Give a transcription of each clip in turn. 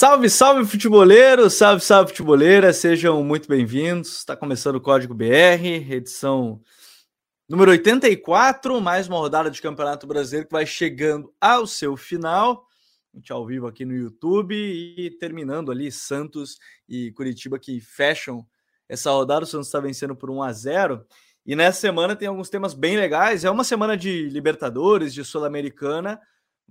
Salve, salve futeboleiro, salve, salve futeboleira, sejam muito bem-vindos. Está começando o Código BR, edição número 84, mais uma rodada de Campeonato Brasileiro que vai chegando ao seu final. A gente ao vivo aqui no YouTube e terminando ali Santos e Curitiba que fecham essa rodada. O Santos está vencendo por 1 a 0 e nessa semana tem alguns temas bem legais. É uma semana de Libertadores, de Sul-Americana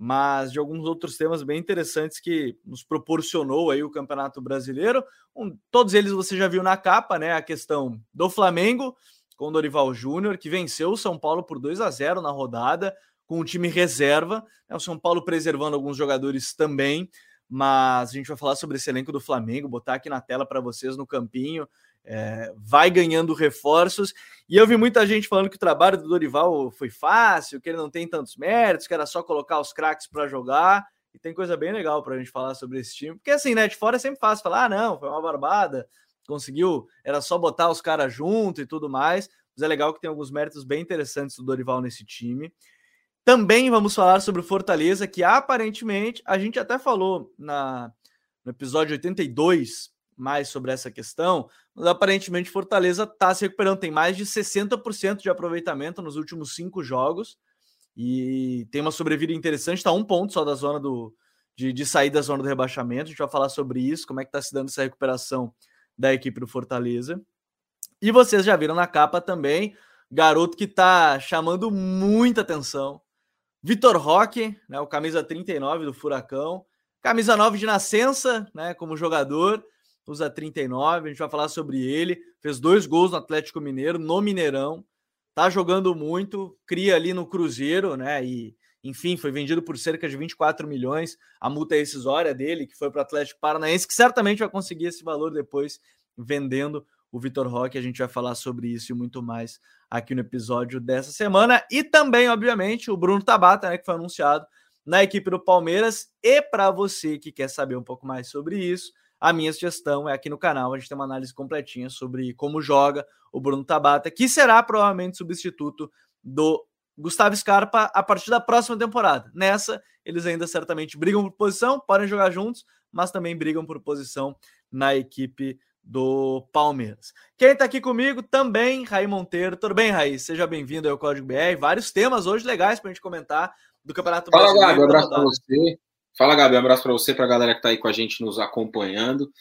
mas de alguns outros temas bem interessantes que nos proporcionou aí o Campeonato Brasileiro. Um, todos eles você já viu na capa, né? A questão do Flamengo com Dorival Júnior, que venceu o São Paulo por 2 a 0 na rodada, com o time reserva. Né, o São Paulo preservando alguns jogadores também, mas a gente vai falar sobre esse elenco do Flamengo, botar aqui na tela para vocês no campinho é, vai ganhando reforços. E eu vi muita gente falando que o trabalho do Dorival foi fácil, que ele não tem tantos méritos, que era só colocar os craques para jogar. E tem coisa bem legal para a gente falar sobre esse time. Porque assim, né, de fora é sempre fácil falar, ah, não, foi uma barbada, conseguiu, era só botar os caras junto e tudo mais. Mas é legal que tem alguns méritos bem interessantes do Dorival nesse time. Também vamos falar sobre o Fortaleza, que aparentemente a gente até falou na, no episódio 82 mais sobre essa questão, mas aparentemente Fortaleza está se recuperando, tem mais de 60% de aproveitamento nos últimos cinco jogos e tem uma sobrevida interessante, está um ponto só da zona do de, de sair da zona do rebaixamento. A gente vai falar sobre isso, como é que está se dando essa recuperação da equipe do Fortaleza. E vocês já viram na capa também, garoto que está chamando muita atenção. Vitor Roque, né, o camisa 39 do Furacão, camisa 9 de nascença, né, como jogador, usa 39, a gente vai falar sobre ele. Fez dois gols no Atlético Mineiro, no Mineirão. Tá jogando muito, cria ali no Cruzeiro, né? E, enfim, foi vendido por cerca de 24 milhões. A multa rescisória dele, que foi para o Atlético Paranaense, que certamente vai conseguir esse valor depois vendendo o Vitor Roque. A gente vai falar sobre isso e muito mais aqui no episódio dessa semana. E também, obviamente, o Bruno Tabata, né, que foi anunciado na equipe do Palmeiras. E para você que quer saber um pouco mais sobre isso, a minha sugestão é aqui no canal, a gente tem uma análise completinha sobre como joga o Bruno Tabata, que será provavelmente substituto do Gustavo Scarpa a partir da próxima temporada. Nessa, eles ainda certamente brigam por posição, podem jogar juntos, mas também brigam por posição na equipe do Palmeiras. Quem está aqui comigo também, Raí Monteiro. Tudo bem, Raí? Seja bem-vindo ao Código BR. Vários temas hoje legais para a gente comentar do Campeonato Fala, Brasileiro. Fala, Gabi. Um abraço para você. Fala, Gabi. Um abraço para você, para a galera que está aí com a gente nos acompanhando.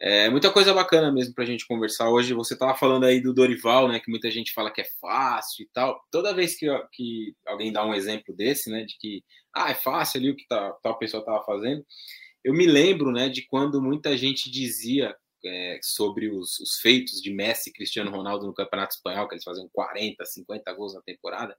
É muita coisa bacana mesmo para a gente conversar hoje. Você estava falando aí do Dorival, né? Que muita gente fala que é fácil e tal. Toda vez que, que alguém dá um exemplo desse, né? De que ah, é fácil ali o que tá, tal pessoa estava fazendo, eu me lembro, né? De quando muita gente dizia é, sobre os, os, feitos de Messi e Cristiano Ronaldo no Campeonato Espanhol, que eles faziam 40, 50 gols na temporada.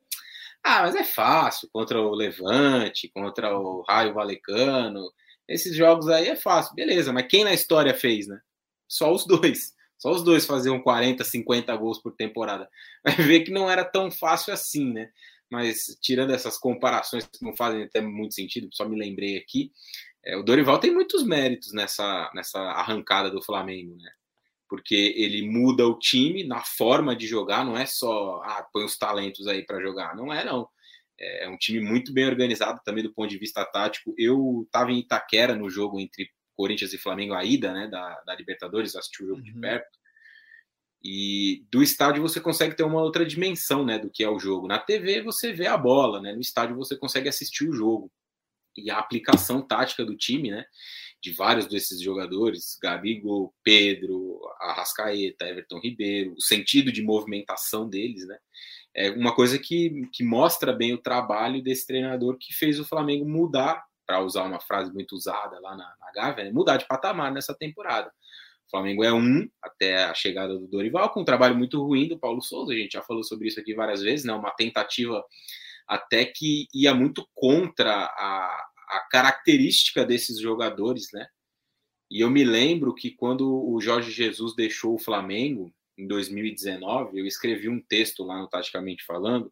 Ah, mas é fácil contra o Levante, contra o Raio Valecano. Esses jogos aí é fácil, beleza, mas quem na história fez, né? Só os dois. Só os dois faziam 40, 50 gols por temporada. Vai ver que não era tão fácil assim, né? Mas tirando essas comparações que não fazem até muito sentido, só me lembrei aqui, é, o Dorival tem muitos méritos nessa, nessa arrancada do Flamengo, né? Porque ele muda o time na forma de jogar, não é só ah, põe os talentos aí para jogar, não é não. É, é um time muito bem organizado também do ponto de vista tático. Eu estava em Itaquera no jogo entre Corinthians e Flamengo, a ida né, da, da Libertadores, assisti o jogo uhum. de perto. E do estádio você consegue ter uma outra dimensão né, do que é o jogo. Na TV você vê a bola, né? no estádio você consegue assistir o jogo. E a aplicação tática do time, né? De vários desses jogadores, Gabigol, Pedro, Arrascaeta, Everton Ribeiro, o sentido de movimentação deles, né? É uma coisa que, que mostra bem o trabalho desse treinador que fez o Flamengo mudar, para usar uma frase muito usada lá na, na Gávea, né? mudar de patamar nessa temporada. O Flamengo é um até a chegada do Dorival, com um trabalho muito ruim do Paulo Souza, a gente já falou sobre isso aqui várias vezes, né? Uma tentativa até que ia muito contra a, a característica desses jogadores, né? E eu me lembro que quando o Jorge Jesus deixou o Flamengo em 2019, eu escrevi um texto lá no Taticamente Falando,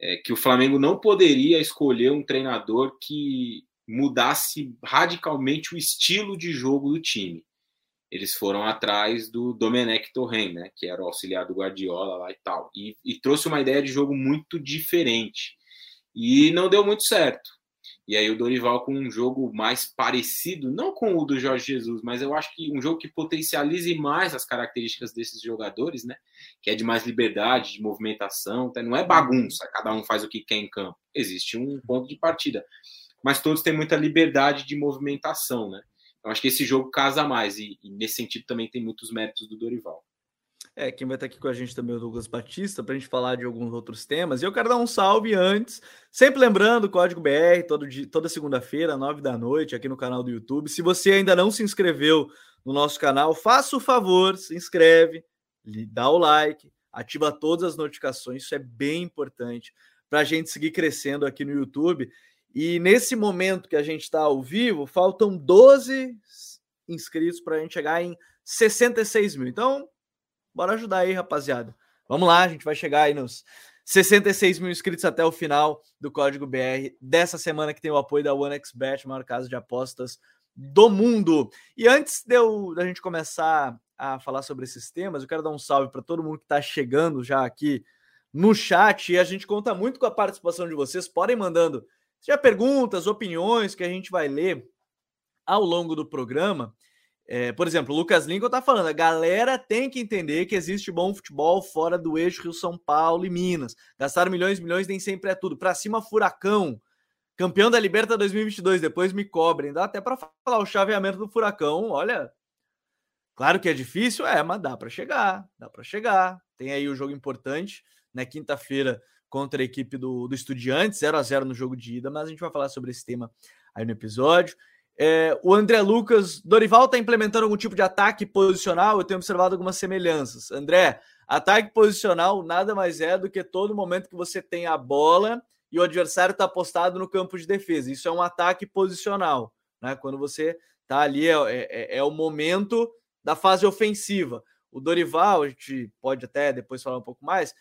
é, que o Flamengo não poderia escolher um treinador que mudasse radicalmente o estilo de jogo do time. Eles foram atrás do Domenech Torren, né, que era o auxiliar do Guardiola lá e tal, e, e trouxe uma ideia de jogo muito diferente. E não deu muito certo. E aí o Dorival com um jogo mais parecido, não com o do Jorge Jesus, mas eu acho que um jogo que potencialize mais as características desses jogadores, né? Que é de mais liberdade, de movimentação, tá? não é bagunça, cada um faz o que quer em campo. Existe um ponto de partida, mas todos têm muita liberdade de movimentação, né? Eu acho que esse jogo casa mais e, e nesse sentido também tem muitos méritos do Dorival. É, quem vai estar aqui com a gente também é o Douglas Batista, para a gente falar de alguns outros temas. E eu quero dar um salve antes, sempre lembrando, Código BR, todo dia, toda segunda-feira, nove da noite, aqui no canal do YouTube. Se você ainda não se inscreveu no nosso canal, faça o favor, se inscreve, dá o like, ativa todas as notificações, isso é bem importante para a gente seguir crescendo aqui no YouTube. E nesse momento que a gente está ao vivo, faltam 12 inscritos para a gente chegar em 66 mil. Então, Bora ajudar aí, rapaziada. Vamos lá, a gente vai chegar aí nos 66 mil inscritos até o final do Código BR dessa semana que tem o apoio da OneXBet, maior casa de apostas do mundo. E antes de eu, da gente começar a falar sobre esses temas, eu quero dar um salve para todo mundo que está chegando já aqui no chat e a gente conta muito com a participação de vocês. Podem mandando já perguntas, opiniões que a gente vai ler ao longo do programa. É, por exemplo, o Lucas Lincoln está falando, a galera tem que entender que existe bom futebol fora do eixo Rio-São Paulo e Minas. Gastar milhões e milhões nem sempre é tudo. Para cima, Furacão. Campeão da Liberta 2022, depois me cobrem. Dá até para falar o chaveamento do Furacão. Olha, claro que é difícil, é, mas dá para chegar. Dá para chegar. Tem aí o jogo importante na quinta-feira contra a equipe do, do Estudiantes, 0 a 0 no jogo de ida, mas a gente vai falar sobre esse tema aí no episódio. É, o André Lucas, Dorival está implementando algum tipo de ataque posicional? Eu tenho observado algumas semelhanças. André, ataque posicional nada mais é do que todo momento que você tem a bola e o adversário está postado no campo de defesa. Isso é um ataque posicional, né? Quando você está ali, é, é, é o momento da fase ofensiva. O Dorival, a gente pode até depois falar um pouco mais.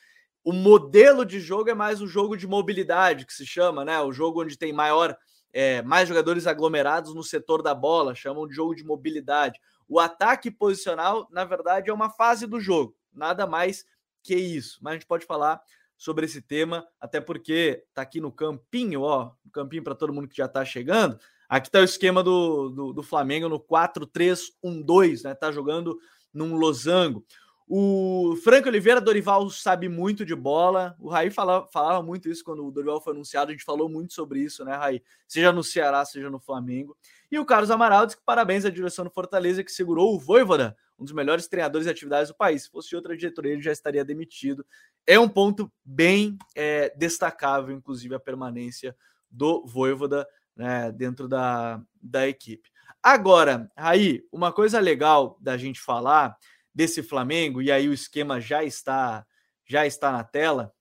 O modelo de jogo é mais o jogo de mobilidade, que se chama, né? O jogo onde tem maior é, mais jogadores aglomerados no setor da bola, chamam de jogo de mobilidade. O ataque posicional, na verdade, é uma fase do jogo, nada mais que isso. Mas a gente pode falar sobre esse tema, até porque tá aqui no campinho, ó, no campinho para todo mundo que já está chegando. Aqui tá o esquema do, do, do Flamengo no 4-3-1-2, né? Tá jogando num losango. O Franco Oliveira, Dorival sabe muito de bola. O Raí falava, muito isso quando o Dorival foi anunciado. A gente falou muito sobre isso, né, Raí? Seja no Ceará, seja no Flamengo. E o Carlos Amaral diz que parabéns à direção do Fortaleza que segurou o Voivoda, um dos melhores treinadores de atividades do país. Se fosse outra diretoria, ele já estaria demitido. É um ponto bem é, destacável, inclusive, a permanência do Voivoda né, dentro da, da equipe. Agora, Raí, uma coisa legal da gente falar desse Flamengo, e aí o esquema já está já está na tela.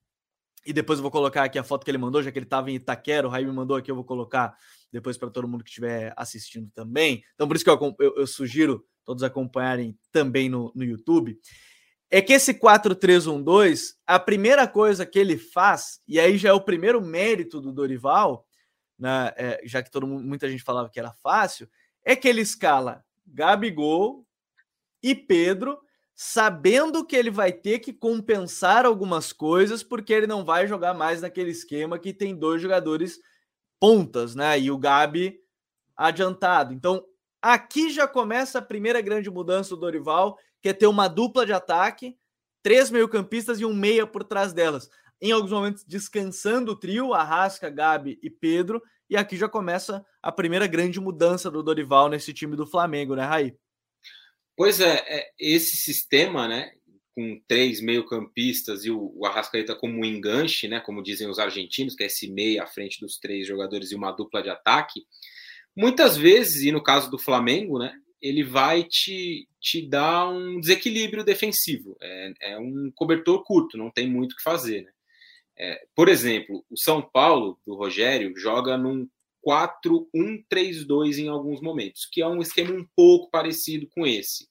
E depois eu vou colocar aqui a foto que ele mandou, já que ele estava em Itaquera, o Raí me mandou aqui, eu vou colocar depois para todo mundo que estiver assistindo também. Então, por isso que eu, eu, eu sugiro todos acompanharem também no, no YouTube. É que esse 4-3-1-2, a primeira coisa que ele faz, e aí já é o primeiro mérito do Dorival, né, é, já que todo muita gente falava que era fácil, é que ele escala Gabigol, e Pedro, sabendo que ele vai ter que compensar algumas coisas, porque ele não vai jogar mais naquele esquema que tem dois jogadores pontas, né? E o Gabi adiantado. Então, aqui já começa a primeira grande mudança do Dorival, que é ter uma dupla de ataque, três meio-campistas e um meia por trás delas. Em alguns momentos, descansando o trio, Arrasca, Gabi e Pedro. E aqui já começa a primeira grande mudança do Dorival nesse time do Flamengo, né, Raí? Pois é, é, esse sistema, né, com três meio-campistas e o, Arrascaeta como um enganche, né, como dizem os argentinos, que é esse meio à frente dos três jogadores e uma dupla de ataque, muitas vezes, e no caso do Flamengo, né, ele vai te, te dar um desequilíbrio defensivo. É, é um cobertor curto, não tem muito o que fazer. Né? É, por exemplo, o São Paulo, do Rogério, joga num 4-1-3-2 em alguns momentos, que é um esquema um pouco parecido com esse.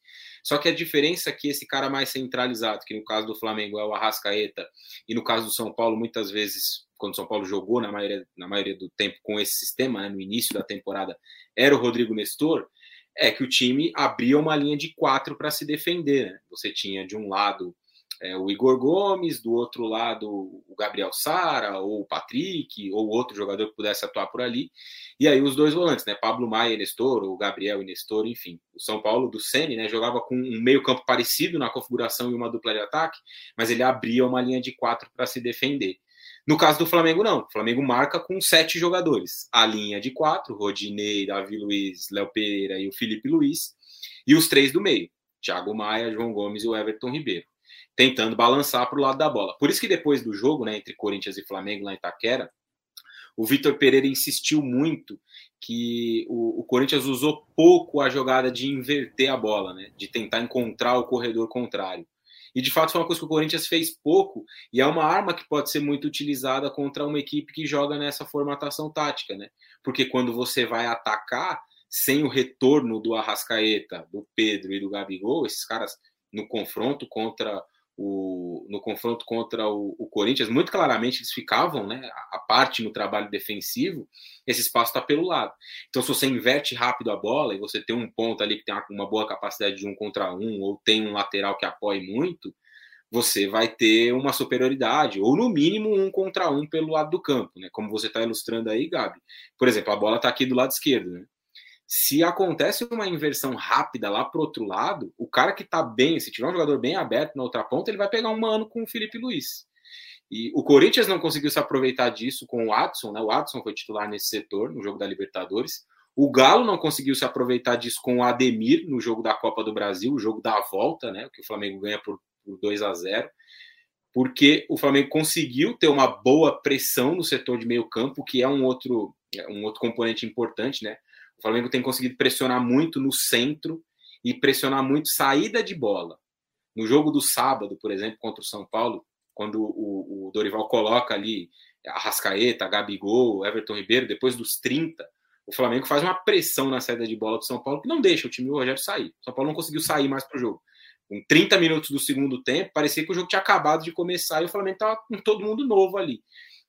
Só que a diferença é que esse cara mais centralizado, que no caso do Flamengo é o Arrascaeta, e no caso do São Paulo, muitas vezes, quando o São Paulo jogou na maioria, na maioria do tempo com esse sistema, né, no início da temporada, era o Rodrigo Nestor, é que o time abria uma linha de quatro para se defender. Né? Você tinha de um lado é, o Igor Gomes, do outro lado o Gabriel Sara, ou o Patrick, ou outro jogador que pudesse atuar por ali. E aí os dois volantes, né? Pablo Maia e Nestor, ou Gabriel e Nestor, enfim. O São Paulo do Sene, né? Jogava com um meio-campo parecido na configuração e uma dupla de ataque, mas ele abria uma linha de quatro para se defender. No caso do Flamengo, não. O Flamengo marca com sete jogadores. A linha de quatro, Rodinei, Davi Luiz, Léo Pereira e o Felipe Luiz. E os três do meio, Thiago Maia, João Gomes e o Everton Ribeiro tentando balançar para o lado da bola. Por isso que depois do jogo, né, entre Corinthians e Flamengo lá em Itaquera, o Vitor Pereira insistiu muito que o, o, Corinthians usou pouco a jogada de inverter a bola, né, de tentar encontrar o corredor contrário. E de fato foi uma coisa que o Corinthians fez pouco e é uma arma que pode ser muito utilizada contra uma equipe que joga nessa formatação tática, né? Porque quando você vai atacar sem o retorno do Arrascaeta, do Pedro e do Gabigol, esses caras no confronto contra o, no confronto contra o, o, Corinthians, muito claramente eles ficavam, né, a parte no trabalho defensivo, esse espaço está pelo lado. Então, se você inverte rápido a bola e você tem um ponto ali que tem uma, uma boa capacidade de um contra um, ou tem um lateral que apoie muito, você vai ter uma superioridade, ou no mínimo um contra um pelo lado do campo, né? Como você está ilustrando aí, Gabi. Por exemplo, a bola está aqui do lado esquerdo, né? Se acontece uma inversão rápida lá pro outro lado, o cara que tá bem, se tiver um jogador bem aberto na outra ponta, ele vai pegar um mano com o Felipe Luiz. E o Corinthians não conseguiu se aproveitar disso com o Adson, né? O Adson foi titular nesse setor, no jogo da Libertadores. O Galo não conseguiu se aproveitar disso com o Ademir no jogo da Copa do Brasil, o jogo da volta, né? Que o Flamengo ganha por, por 2 a 0 porque o Flamengo conseguiu ter uma boa pressão no setor de meio campo, que é um outro, é um outro componente importante, né? O Flamengo tem conseguido pressionar muito no centro e pressionar muito saída de bola. No jogo do sábado, por exemplo, contra o São Paulo, quando o, o Dorival coloca ali a Rascaeta, Gabigol, Everton Ribeiro, depois dos 30, o Flamengo faz uma pressão na saída de bola do São Paulo que não deixa o time do Rogério sair. O São Paulo não conseguiu sair mais para o jogo. Com 30 minutos do segundo tempo, parecia que o jogo tinha acabado de começar e o Flamengo estava com todo mundo novo ali.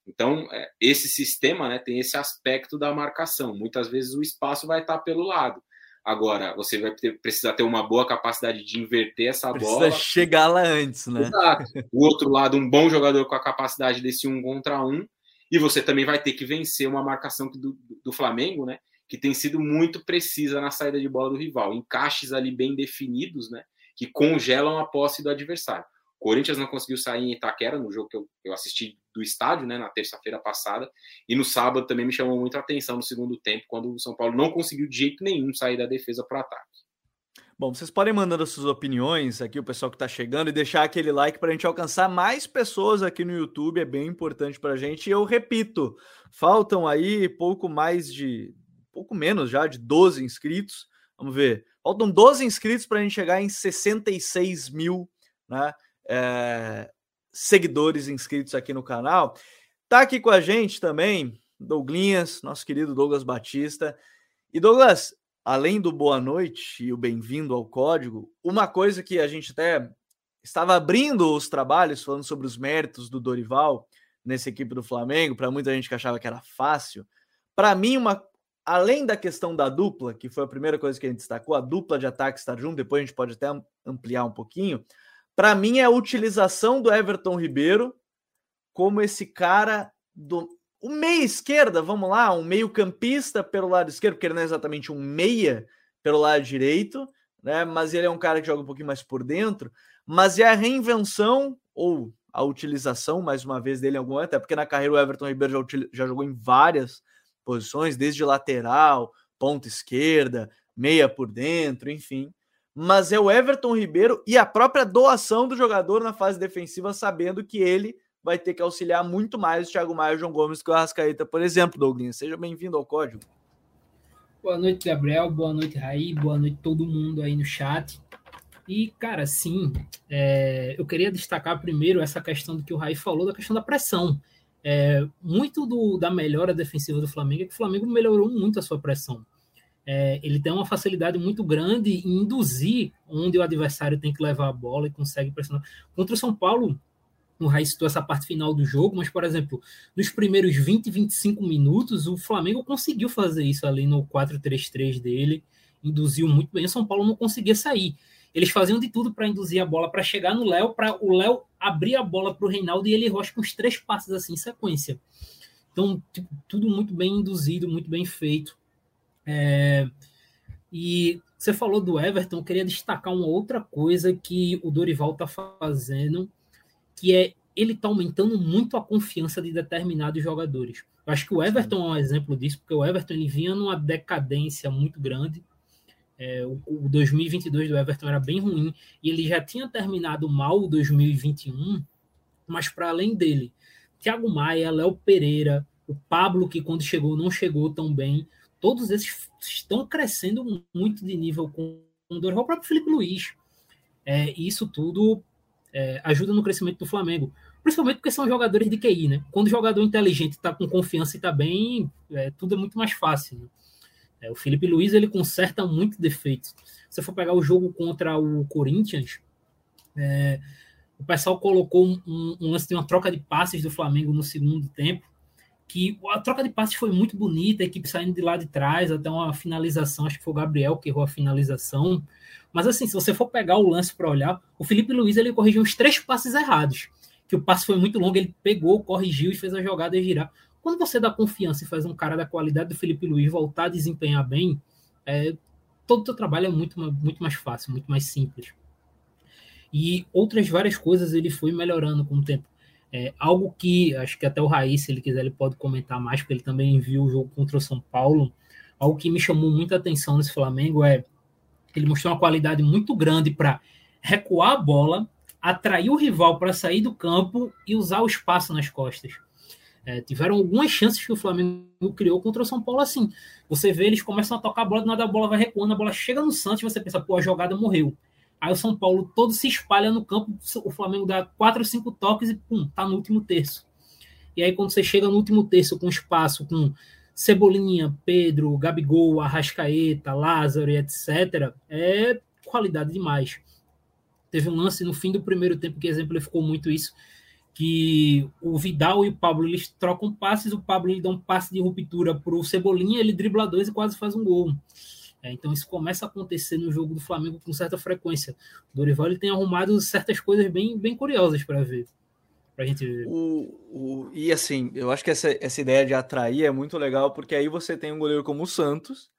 Então, é, esse sistema né, tem esse aspecto da marcação. Muitas vezes o espaço vai estar pelo lado. Agora, você vai ter, precisar ter uma boa capacidade de inverter essa Precisa bola. chegar lá antes, né? Exato. O outro lado, um bom jogador com a capacidade desse um contra um. E você também vai ter que vencer uma marcação do, do Flamengo, né? Que tem sido muito precisa na saída de bola do rival. Encaixes ali bem definidos, né? Que congelam a posse do adversário. Corinthians não conseguiu sair em Itaquera, no jogo que eu, eu assisti do estádio, né, na terça-feira passada, e no sábado também me chamou muito a atenção no segundo tempo, quando o São Paulo não conseguiu de jeito nenhum sair da defesa para o ataque. Bom, vocês podem mandando suas opiniões aqui, o pessoal que está chegando, e deixar aquele like para a gente alcançar mais pessoas aqui no YouTube, é bem importante para a gente. E eu repito, faltam aí pouco mais de, pouco menos já, de 12 inscritos. Vamos ver, faltam 12 inscritos para a gente chegar em 66 mil, né? É, seguidores inscritos aqui no canal. Tá aqui com a gente também Douglinhas, nosso querido Douglas Batista. E Douglas, além do boa noite e o bem-vindo ao código, uma coisa que a gente até estava abrindo os trabalhos falando sobre os méritos do Dorival nessa equipe do Flamengo, para muita gente que achava que era fácil. Para mim, uma além da questão da dupla, que foi a primeira coisa que a gente destacou, a dupla de ataque estar junto, depois a gente pode até ampliar um pouquinho. Para mim, é a utilização do Everton Ribeiro como esse cara do. O meia esquerda, vamos lá, um meio-campista pelo lado esquerdo, porque ele não é exatamente um meia pelo lado direito, né? Mas ele é um cara que joga um pouquinho mais por dentro. Mas é a reinvenção ou a utilização, mais uma vez, dele em algum até porque na carreira o Everton Ribeiro já, já jogou em várias posições, desde lateral, ponta esquerda, meia por dentro, enfim mas é o Everton Ribeiro e a própria doação do jogador na fase defensiva, sabendo que ele vai ter que auxiliar muito mais o Thiago Maia e o João Gomes que o Arrascaeta, por exemplo, Douglas. Seja bem-vindo ao Código. Boa noite, Gabriel. Boa noite, Raí. Boa noite todo mundo aí no chat. E, cara, sim, é, eu queria destacar primeiro essa questão do que o Raí falou, da questão da pressão. É, muito do, da melhora defensiva do Flamengo é que o Flamengo melhorou muito a sua pressão é, ele tem uma facilidade muito grande em induzir onde o adversário tem que levar a bola e consegue pressionar. Contra o São Paulo, o Raiz citou essa parte final do jogo, mas, por exemplo, nos primeiros 20, 25 minutos, o Flamengo conseguiu fazer isso ali no 4-3-3 dele, induziu muito bem, o São Paulo não conseguia sair. eles faziam de tudo para induzir a bola para chegar no Léo, para o Léo abrir a bola para o Reinaldo e ele Rocha com os três passes assim em sequência. Então, tipo, tudo muito bem induzido, muito bem feito. É... E você falou do Everton, eu queria destacar uma outra coisa que o Dorival está fazendo, que é ele está aumentando muito a confiança de determinados jogadores. Eu acho que o Everton é um exemplo disso, porque o Everton ele vinha numa decadência muito grande. É, o, o 2022 do Everton era bem ruim e ele já tinha terminado mal o 2021, mas para além dele, Thiago Maia, Léo Pereira, o Pablo, que quando chegou não chegou tão bem, todos esses estão crescendo muito de nível com o Dorival, o próprio Felipe Luiz. É, isso tudo é, ajuda no crescimento do Flamengo. Principalmente porque são jogadores de QI, né? Quando o jogador inteligente está com confiança e está bem, é, tudo é muito mais fácil. Né? É, o Felipe Luiz ele conserta muito defeitos. Se for pegar o jogo contra o Corinthians, é, o pessoal colocou um, um, lance de uma troca de passes do Flamengo no segundo tempo, que a troca de passes foi muito bonita, a equipe saindo de lá de trás até uma finalização, acho que foi o Gabriel que errou a finalização. Mas assim, se você for pegar o lance para olhar, o Felipe Luiz ele corrigiu uns três passes errados que o passe foi muito longo, ele pegou, corrigiu e fez a jogada girar. Quando você dá confiança e faz um cara da qualidade do Felipe Luiz voltar a desempenhar bem, é, todo o teu trabalho é muito, muito mais fácil, muito mais simples. E outras várias coisas ele foi melhorando com o tempo. É, algo que acho que até o Raiz, se ele quiser, ele pode comentar mais, porque ele também viu o jogo contra o São Paulo. Algo que me chamou muita atenção nesse Flamengo é ele mostrou uma qualidade muito grande para recuar a bola atrair o rival para sair do campo e usar o espaço nas costas. É, tiveram algumas chances que o Flamengo criou contra o São Paulo assim. Você vê, eles começam a tocar a bola, do nada a bola vai recuando, a bola chega no Santos e você pensa, pô, a jogada morreu. Aí o São Paulo todo se espalha no campo, o Flamengo dá quatro cinco toques e pum, tá no último terço. E aí quando você chega no último terço com espaço, com Cebolinha, Pedro, Gabigol, Arrascaeta, Lázaro e etc., é qualidade demais. Teve um lance no fim do primeiro tempo que exemplificou muito isso, que o Vidal e o Pablo eles trocam passes, o Pablo ele dá um passe de ruptura para o Cebolinha, ele dribla dois e quase faz um gol. É, então isso começa a acontecer no jogo do Flamengo com certa frequência. O Dorival ele tem arrumado certas coisas bem, bem curiosas para ver. Pra gente ver. O, o, e assim, eu acho que essa, essa ideia de atrair é muito legal, porque aí você tem um goleiro como o Santos,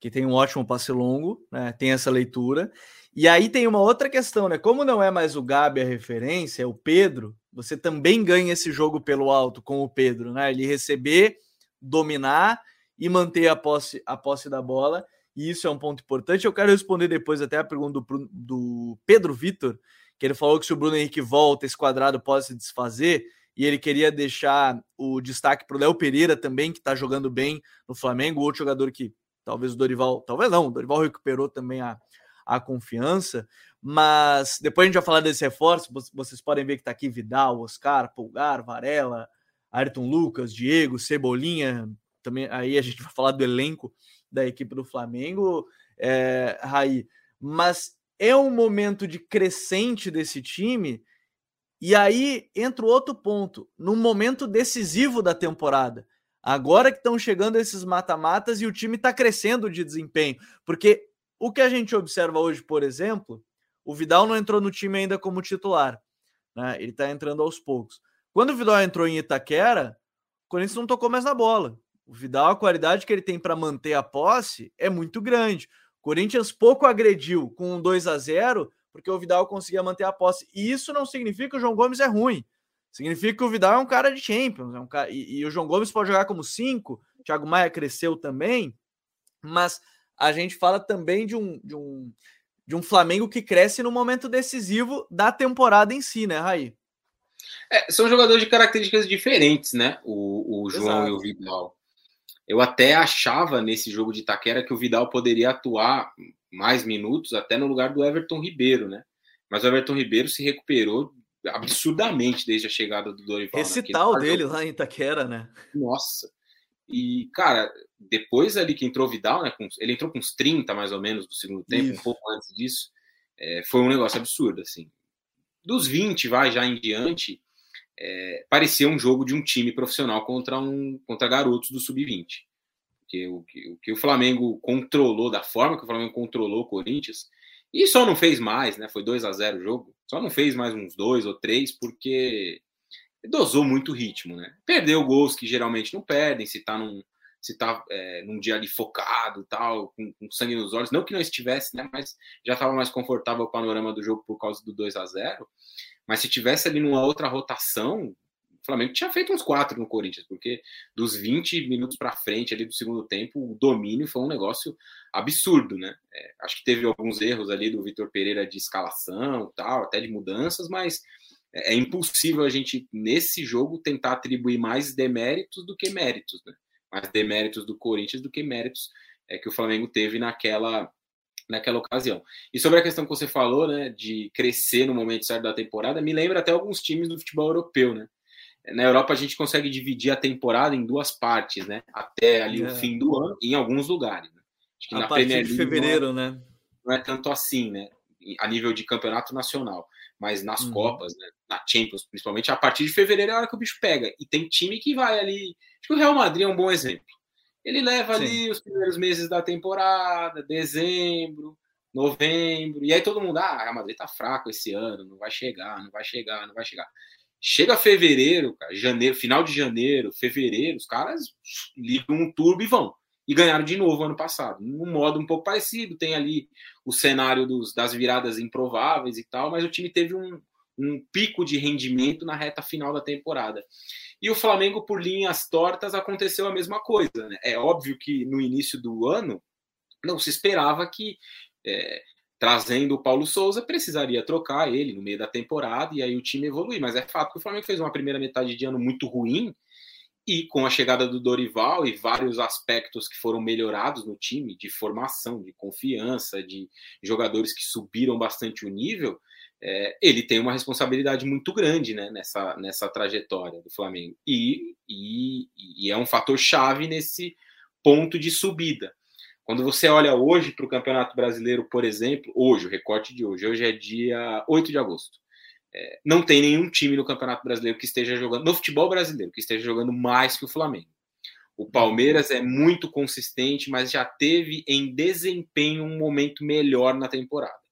que tem um ótimo passe longo, né, tem essa leitura, e aí tem uma outra questão, né? Como não é mais o Gabi a referência, é o Pedro, você também ganha esse jogo pelo alto com o Pedro, né? Ele receber, dominar e manter a posse, a posse da bola. E isso é um ponto importante. Eu quero responder depois até a pergunta do, do Pedro Vitor, que ele falou que se o Bruno Henrique volta, esse quadrado pode se desfazer. E ele queria deixar o destaque para o Léo Pereira também, que está jogando bem no Flamengo, outro jogador que talvez o Dorival, talvez não, o Dorival recuperou também a, a confiança. Mas depois a gente vai falar desse reforço. Vocês podem ver que está aqui Vidal, Oscar, Pulgar, Varela, Ayrton Lucas, Diego, Cebolinha. Também aí a gente vai falar do elenco da equipe do Flamengo, é, Raí. Mas é um momento de crescente desse time. E aí entra outro ponto, num momento decisivo da temporada. Agora que estão chegando esses mata-matas e o time está crescendo de desempenho, porque o que a gente observa hoje, por exemplo, o Vidal não entrou no time ainda como titular. Né? Ele está entrando aos poucos. Quando o Vidal entrou em Itaquera, o Corinthians não tocou mais na bola. O Vidal, a qualidade que ele tem para manter a posse é muito grande. O Corinthians pouco agrediu com um 2 a 0 porque o Vidal conseguia manter a posse. E isso não significa que o João Gomes é ruim. Significa que o Vidal é um cara de Champions. É um cara... e, e o João Gomes pode jogar como 5. Thiago Maia cresceu também. Mas a gente fala também de um, de um, de um Flamengo que cresce no momento decisivo da temporada em si, né, Raí? É, são jogadores de características diferentes, né? O, o João Exato. e o Vidal. Eu até achava nesse jogo de Itaquera que o Vidal poderia atuar mais minutos até no lugar do Everton Ribeiro, né? Mas o Everton Ribeiro se recuperou absurdamente desde a chegada do Dorival. Recital dele lá em Itaquera, né? Nossa. E, cara, depois ali que entrou o Vidal, né? Com, ele entrou com uns 30 mais ou menos do segundo tempo, Isso. um pouco antes disso. É, foi um negócio absurdo, assim. Dos 20, vai já em diante, é, parecia um jogo de um time profissional contra, um, contra garotos do sub-20. Porque o, o que o Flamengo controlou, da forma que o Flamengo controlou o Corinthians, E só não fez mais, né? Foi 2 a 0 o jogo. Só não fez mais uns dois ou três porque dosou muito o ritmo, né? Perdeu gols que geralmente não perdem, se tá num, se tá é, num dia ali focado tal, com, com, sangue nos olhos, não que não estivesse, né? Mas já estava mais confortável o panorama do jogo por causa do 2 a 0 Mas se tivesse ali numa outra rotação, o Flamengo tinha feito uns quatro no Corinthians, porque dos 20 minutos para frente ali do segundo tempo, o domínio foi um negócio absurdo, né? É, acho que teve alguns erros ali do Vitor Pereira de escalação, tal, até de mudanças, mas é, é impossível a gente nesse jogo tentar atribuir mais deméritos do que méritos, né? Mais deméritos do Corinthians do que méritos é, que o Flamengo teve naquela naquela ocasião. E sobre a questão que você falou, né, de crescer no momento certo da temporada, me lembra até alguns times do futebol europeu, né? Na Europa a gente consegue dividir a temporada em duas partes, né? Até ali é. o fim do ano, em alguns lugares. Né? Acho que a na partir Premier de fevereiro, não é, né? Não é tanto assim, né? A nível de campeonato nacional, mas nas uhum. Copas, né? na Champions, principalmente, a partir de fevereiro é a hora que o bicho pega. E tem time que vai ali. Acho que o Real Madrid é um bom exemplo. Ele leva Sim. ali os primeiros meses da temporada, dezembro, novembro, e aí todo mundo, ah, Real Madrid tá fraco esse ano, não vai chegar, não vai chegar, não vai chegar. Chega fevereiro, cara, janeiro, final de janeiro, fevereiro, os caras ligam um turbo e vão. E ganharam de novo ano passado. Um modo um pouco parecido, tem ali o cenário dos, das viradas improváveis e tal, mas o time teve um, um pico de rendimento na reta final da temporada. E o Flamengo, por linhas tortas, aconteceu a mesma coisa. Né? É óbvio que no início do ano não se esperava que é, trazendo o Paulo Souza, precisaria trocar ele no meio da temporada e aí o time evoluir. Mas é fato que o Flamengo fez uma primeira metade de ano muito ruim e com a chegada do Dorival e vários aspectos que foram melhorados no time, de formação, de confiança, de jogadores que subiram bastante o nível, é, ele tem uma responsabilidade muito grande né, nessa, nessa trajetória do Flamengo. E, e, e é um fator chave nesse ponto de subida. Quando você olha hoje para o Campeonato Brasileiro, por exemplo, hoje, o recorte de hoje, hoje é dia 8 de agosto. É, não tem nenhum time no Campeonato Brasileiro que esteja jogando, no futebol brasileiro, que esteja jogando mais que o Flamengo. O Palmeiras é muito consistente, mas já teve em desempenho um momento melhor na temporada.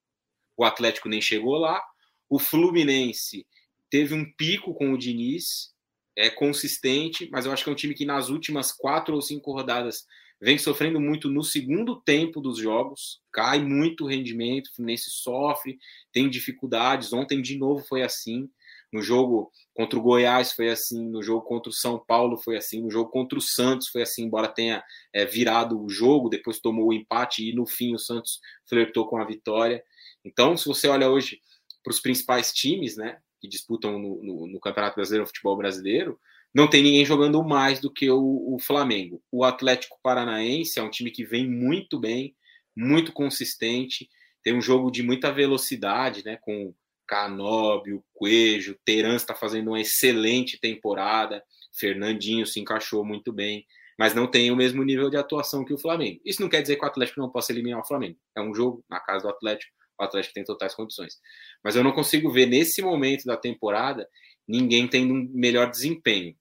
O Atlético nem chegou lá. O Fluminense teve um pico com o Diniz, é consistente, mas eu acho que é um time que nas últimas quatro ou cinco rodadas vem sofrendo muito no segundo tempo dos jogos, cai muito o rendimento, o Fluminense sofre, tem dificuldades. Ontem, de novo, foi assim. No jogo contra o Goiás foi assim, no jogo contra o São Paulo foi assim, no jogo contra o Santos foi assim, embora tenha é, virado o jogo, depois tomou o empate e no fim o Santos flertou com a vitória. Então, se você olha hoje para os principais times, né, que disputam no, no, no Campeonato Brasileiro, no futebol brasileiro, não tem ninguém jogando mais do que o, o, Flamengo. O Atlético Paranaense é um time que vem muito bem, muito consistente, tem um jogo de muita velocidade, né? Com Canóbio, Coelho, Teran está fazendo uma excelente temporada, Fernandinho se encaixou muito bem, mas não tem o mesmo nível de atuação que o Flamengo. Isso não quer dizer que o Atlético não possa eliminar o Flamengo. É um jogo na casa do Atlético, o Atlético tem totais condições. Mas eu não consigo ver nesse momento da temporada ninguém tendo um melhor desempenho.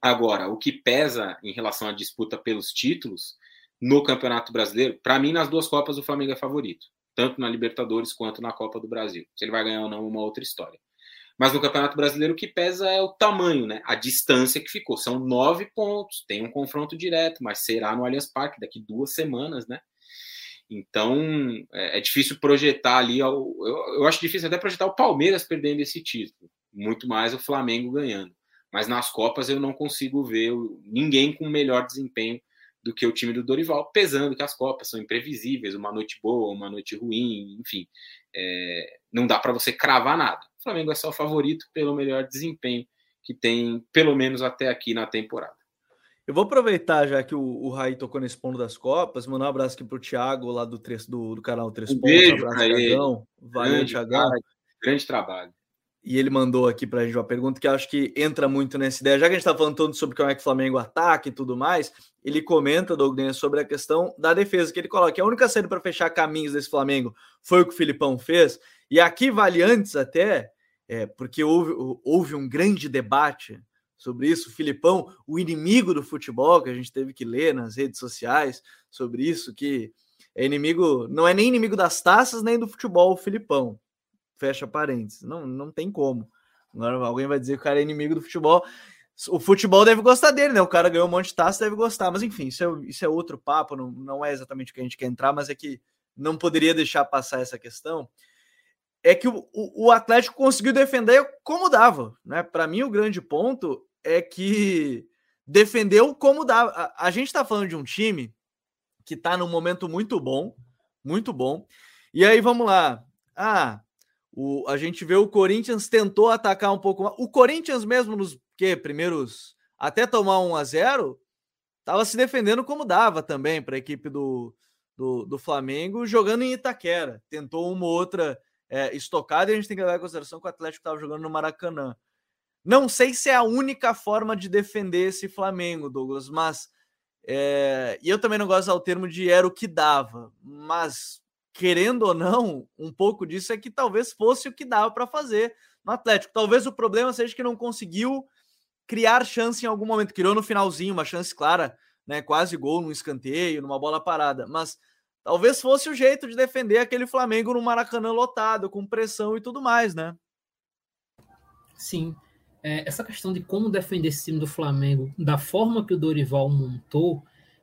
Agora, o que pesa em relação à disputa pelos títulos no Campeonato Brasileiro, para mim, nas duas Copas, o Flamengo é favorito, tanto na Libertadores quanto na Copa do Brasil. Se ele vai ganhar ou não, é uma outra história. Mas no Campeonato Brasileiro, o que pesa é o tamanho, né? A distância que ficou. São nove pontos, tem um confronto direto, mas será no Allianz Parque daqui duas semanas, né? Então é, é difícil projetar ali. Eu, eu acho difícil até projetar o Palmeiras perdendo esse título, muito mais o Flamengo ganhando mas nas Copas eu não consigo ver ninguém com melhor desempenho do que o time do Dorival, pesando que as Copas são imprevisíveis, uma noite boa, uma noite ruim, enfim, é, não dá para você cravar nada. O Flamengo é só o favorito pelo melhor desempenho que tem, pelo menos até aqui na temporada. Eu vou aproveitar, já que o, o Raí tocou nesse ponto das Copas, mandar um abraço aqui para o Thiago, lá do, do, do canal Três um Pontos. Beijo, um abraço, Thiagão. Valeu, Thiagão. Grande trabalho e ele mandou aqui para a gente uma pergunta que acho que entra muito nessa ideia. Já que a gente está falando todo sobre como é que o Flamengo ataca e tudo mais, ele comenta, Douglas, sobre a questão da defesa, que ele coloca que a única saída para fechar caminhos desse Flamengo foi o que o Filipão fez. E aqui vale antes até, é, porque houve, houve um grande debate sobre isso. O Filipão, o inimigo do futebol, que a gente teve que ler nas redes sociais sobre isso, que é inimigo, não é nem inimigo das taças nem do futebol, o Filipão. Fecha parênteses. Não, não tem como. Agora alguém vai dizer que o cara é inimigo do futebol. O futebol deve gostar dele, né? O cara ganhou um monte de taça, deve gostar. Mas enfim, isso é, isso é outro papo, não, não é exatamente o que a gente quer entrar, mas é que não poderia deixar passar essa questão. É que o, o, o Atlético conseguiu defender como dava, né? Para mim, o grande ponto é que defendeu como dava. A, a gente está falando de um time que está num momento muito bom, muito bom. E aí, vamos lá. Ah, o, a gente vê o Corinthians tentou atacar um pouco. O Corinthians mesmo nos que primeiros até tomar 1 a 0 estava se defendendo como dava também para a equipe do, do, do, Flamengo jogando em Itaquera. Tentou uma outra é, estocada e a gente tem que levar em consideração que o Atlético estava jogando no Maracanã. Não sei se é a única forma de defender esse Flamengo, Douglas, mas. É, e eu também não gosto do termo de era o que dava, mas querendo ou não, um pouco disso é que talvez fosse o que dava para fazer no Atlético. Talvez o problema seja que não conseguiu criar chance em algum momento. Criou no finalzinho uma chance clara, né? Quase gol num escanteio, numa bola parada. Mas talvez fosse o jeito de defender aquele Flamengo no Maracanã lotado, com pressão e tudo mais, né? Sim. É, essa questão de como defender esse time do Flamengo, da forma que o Dorival montou,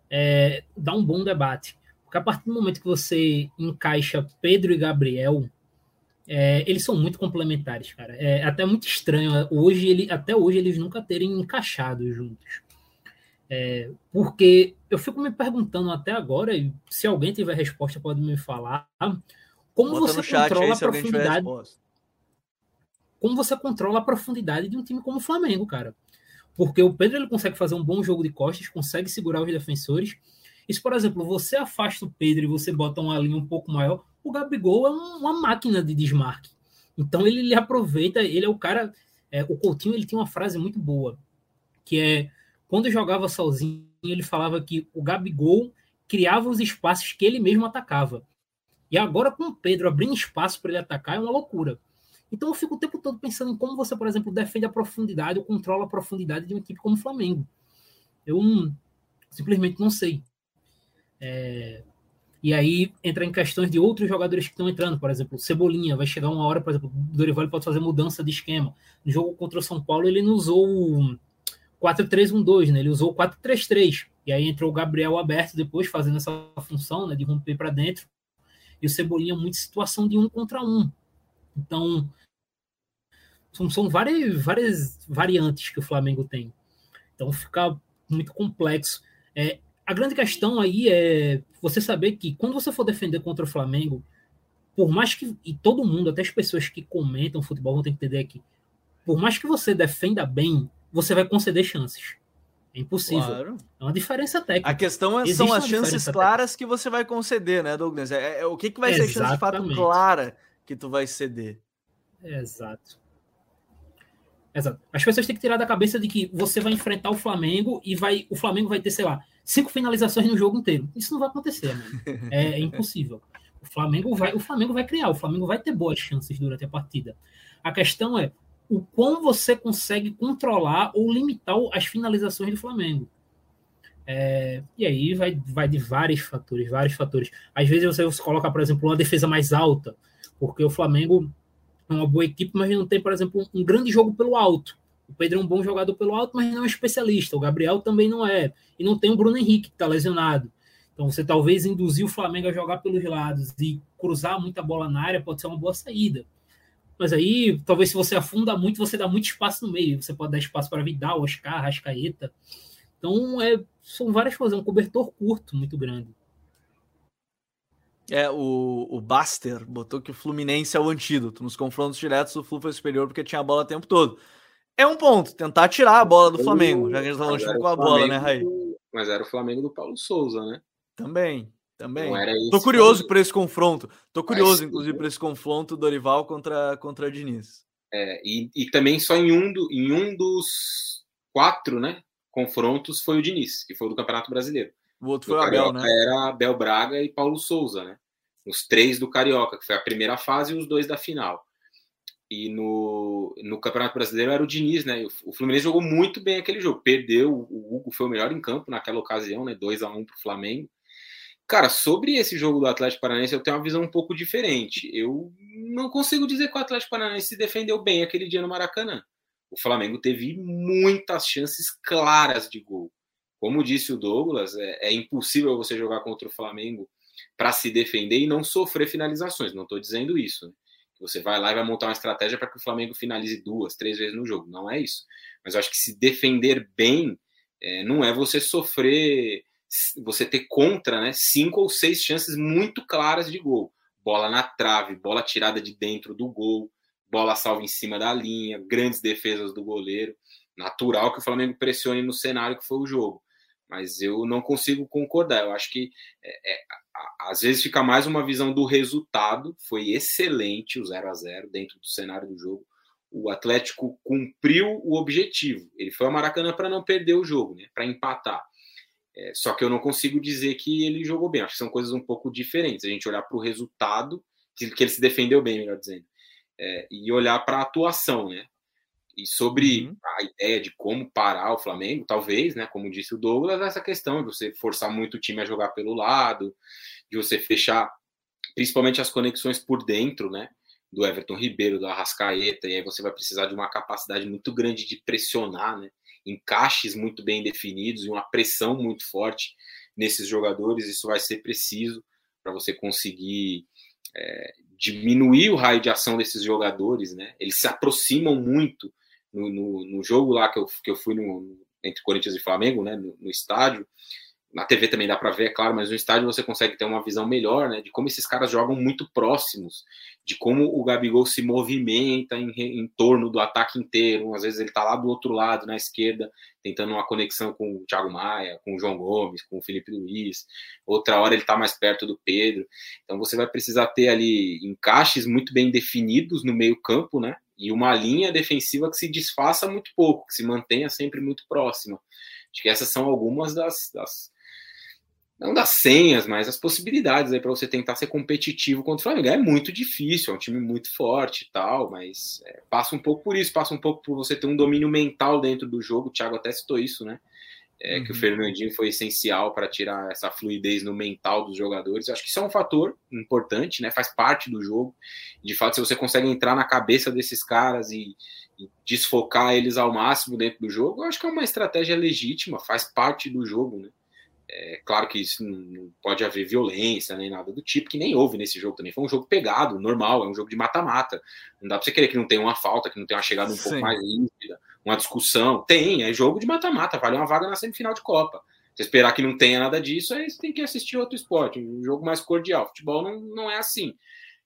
é, dá um bom debate. Porque a partir do momento que você encaixa Pedro e Gabriel, é, eles são muito complementares, cara. É até muito estranho. Hoje, ele, até hoje, eles nunca terem encaixado juntos. É, porque eu fico me perguntando até agora, e se alguém tiver resposta, pode me falar. Como Bota você controla aí, a profundidade. Como você controla a profundidade de um time como o Flamengo, cara? Porque o Pedro ele consegue fazer um bom jogo de costas, consegue segurar os defensores e se, por exemplo, você afasta o Pedro e você bota uma linha um pouco maior, o Gabigol é uma máquina de desmarque. Então ele, ele aproveita, ele é o cara. É, o Coutinho ele tem uma frase muito boa, que é quando jogava sozinho, ele falava que o Gabigol criava os espaços que ele mesmo atacava. E agora, com o Pedro abrindo espaço para ele atacar, é uma loucura. Então eu fico o tempo todo pensando em como você, por exemplo, defende a profundidade ou controla a profundidade de uma equipe como o Flamengo. Eu simplesmente não sei. É, e aí entra em questões de outros jogadores que estão entrando, por exemplo, Cebolinha, vai chegar uma hora, por exemplo, o Dorival pode fazer mudança de esquema. No jogo contra o São Paulo, ele não usou o 4-3-1-2, né? Ele usou o 4-3-3. E aí entrou o Gabriel aberto depois, fazendo essa função, né, de romper para dentro. E o Cebolinha muito situação de um contra um. Então, são, são várias, várias variantes que o Flamengo tem. Então fica muito complexo. É, a grande questão aí é você saber que quando você for defender contra o Flamengo, por mais que. E todo mundo, até as pessoas que comentam futebol vão ter que entender aqui. Por mais que você defenda bem, você vai conceder chances. É impossível. Claro. É uma diferença técnica. A questão é, são as chances claras técnica. que você vai conceder, né, Douglas? É, é o que, que vai Exatamente. ser chance de fato clara que tu vai ceder. Exato. Exato. As pessoas têm que tirar da cabeça de que você vai enfrentar o Flamengo e vai, o Flamengo vai ter, sei lá, cinco finalizações no jogo inteiro. Isso não vai acontecer. É, é impossível. O Flamengo vai, o Flamengo vai criar, o Flamengo vai ter boas chances durante a partida. A questão é o quão você consegue controlar ou limitar as finalizações do Flamengo. É, e aí vai, vai de vários fatores, vários fatores. Às vezes você, coloca, por exemplo, uma defesa mais alta, porque o Flamengo uma boa equipe, mas não tem, por exemplo, um grande jogo pelo alto. O Pedro é um bom jogador pelo alto, mas não é especialista. O Gabriel também não é. E não tem o Bruno Henrique, que está lesionado. Então, você talvez induzir o Flamengo a jogar pelos lados e cruzar muita bola na área pode ser uma boa saída. Mas aí, talvez se você afunda muito, você dá muito espaço no meio. Você pode dar espaço para Vidal, Oscar, Rascaeta. Então, é, são várias coisas. É um cobertor curto muito grande. É, o, o Baster botou que o Fluminense é o antídoto. Nos confrontos diretos, o Flu foi superior porque tinha a bola o tempo todo é um ponto, tentar tirar a bola do Flamengo, já que a gente tá com a bola, né, Raí? Mas era o Flamengo do Paulo Souza, né? Também, também. Tô curioso por esse confronto. Tô curioso, mas, inclusive, por esse confronto Dorival contra, contra Diniz. É, e, e também só em um, do, em um dos quatro, né, confrontos foi o Diniz, que foi o do Campeonato Brasileiro. O outro foi o Abel, né? Era Abel Braga e Paulo Souza, né? Os três do Carioca, que foi a primeira fase, e os dois da final. E no, no Campeonato Brasileiro era o Diniz, né? O Fluminense jogou muito bem aquele jogo. Perdeu, o Hugo foi o melhor em campo naquela ocasião, né? 2 a 1 para o Flamengo. Cara, sobre esse jogo do Atlético Paranaense, eu tenho uma visão um pouco diferente. Eu não consigo dizer que o Atlético Paranaense se defendeu bem aquele dia no Maracanã. O Flamengo teve muitas chances claras de gol. Como disse o Douglas, é, é impossível você jogar contra o Flamengo para se defender e não sofrer finalizações. Não estou dizendo isso. Né? Você vai lá e vai montar uma estratégia para que o Flamengo finalize duas, três vezes no jogo. Não é isso. Mas eu acho que se defender bem é, não é você sofrer você ter contra né, cinco ou seis chances muito claras de gol. Bola na trave, bola tirada de dentro do gol, bola salva em cima da linha, grandes defesas do goleiro. Natural que o Flamengo pressione no cenário que foi o jogo. Mas eu não consigo concordar. Eu acho que é, é, às vezes fica mais uma visão do resultado. Foi excelente o 0 a 0 dentro do cenário do jogo. O Atlético cumpriu o objetivo. Ele foi ao Maracanã para não perder o jogo, né? para empatar. É, só que eu não consigo dizer que ele jogou bem. Acho que são coisas um pouco diferentes. A gente olhar para o resultado, que, que, ele se defendeu bem, melhor dizendo, é, e olhar para a atuação, né? E sobre uhum. a ideia de como parar o Flamengo, talvez, né? Como disse o Douglas, essa questão de você forçar muito o time a jogar pelo lado, de você fechar principalmente as conexões por dentro, né? Do Everton Ribeiro, do Arrascaeta, e aí você vai precisar de uma capacidade muito grande de pressionar, né? encaixes muito bem definidos e uma pressão muito forte nesses jogadores. Isso vai ser preciso para você conseguir é, diminuir o raio de ação desses jogadores. Né? Eles se aproximam muito no, no, no jogo lá que eu, que eu fui no, entre Corinthians e Flamengo, né? no, no estádio na TV também dá para ver, é claro, mas no estádio você consegue ter uma visão melhor, né, de como esses caras jogam muito próximos, de como o Gabigol se movimenta em, em torno do ataque inteiro. Às vezes ele está lá do outro lado, na esquerda, tentando uma conexão com o Thiago Maia, com o João Gomes, com o Felipe Luiz. Outra hora ele está mais perto do Pedro. Então você vai precisar ter ali encaixes muito bem definidos no meio-campo, né? E uma linha defensiva que se desfaça muito pouco, que se mantenha sempre muito próxima. Acho que essas são algumas das, das não das senhas, mas as possibilidades aí para você tentar ser competitivo contra o Flamengo. É muito difícil, é um time muito forte e tal, mas é, passa um pouco por isso, passa um pouco por você ter um domínio mental dentro do jogo. O Thiago até citou isso, né? É, uhum. Que o uhum. Fernandinho foi essencial para tirar essa fluidez no mental dos jogadores. Acho que isso é um fator importante, né? Faz parte do jogo. De fato, se você consegue entrar na cabeça desses caras e, e desfocar eles ao máximo dentro do jogo, eu acho que é uma estratégia legítima, faz parte do jogo, né? É claro que isso não pode haver violência nem nada do tipo, que nem houve nesse jogo também. Foi um jogo pegado, normal, é um jogo de mata-mata. Não dá pra você querer que não tenha uma falta, que não tenha uma chegada um Sim. pouco mais límpida, uma discussão. Tem, é jogo de mata-mata, vale uma vaga na semifinal de Copa. Se esperar que não tenha nada disso, aí você tem que assistir outro esporte, um jogo mais cordial. Futebol não, não é assim.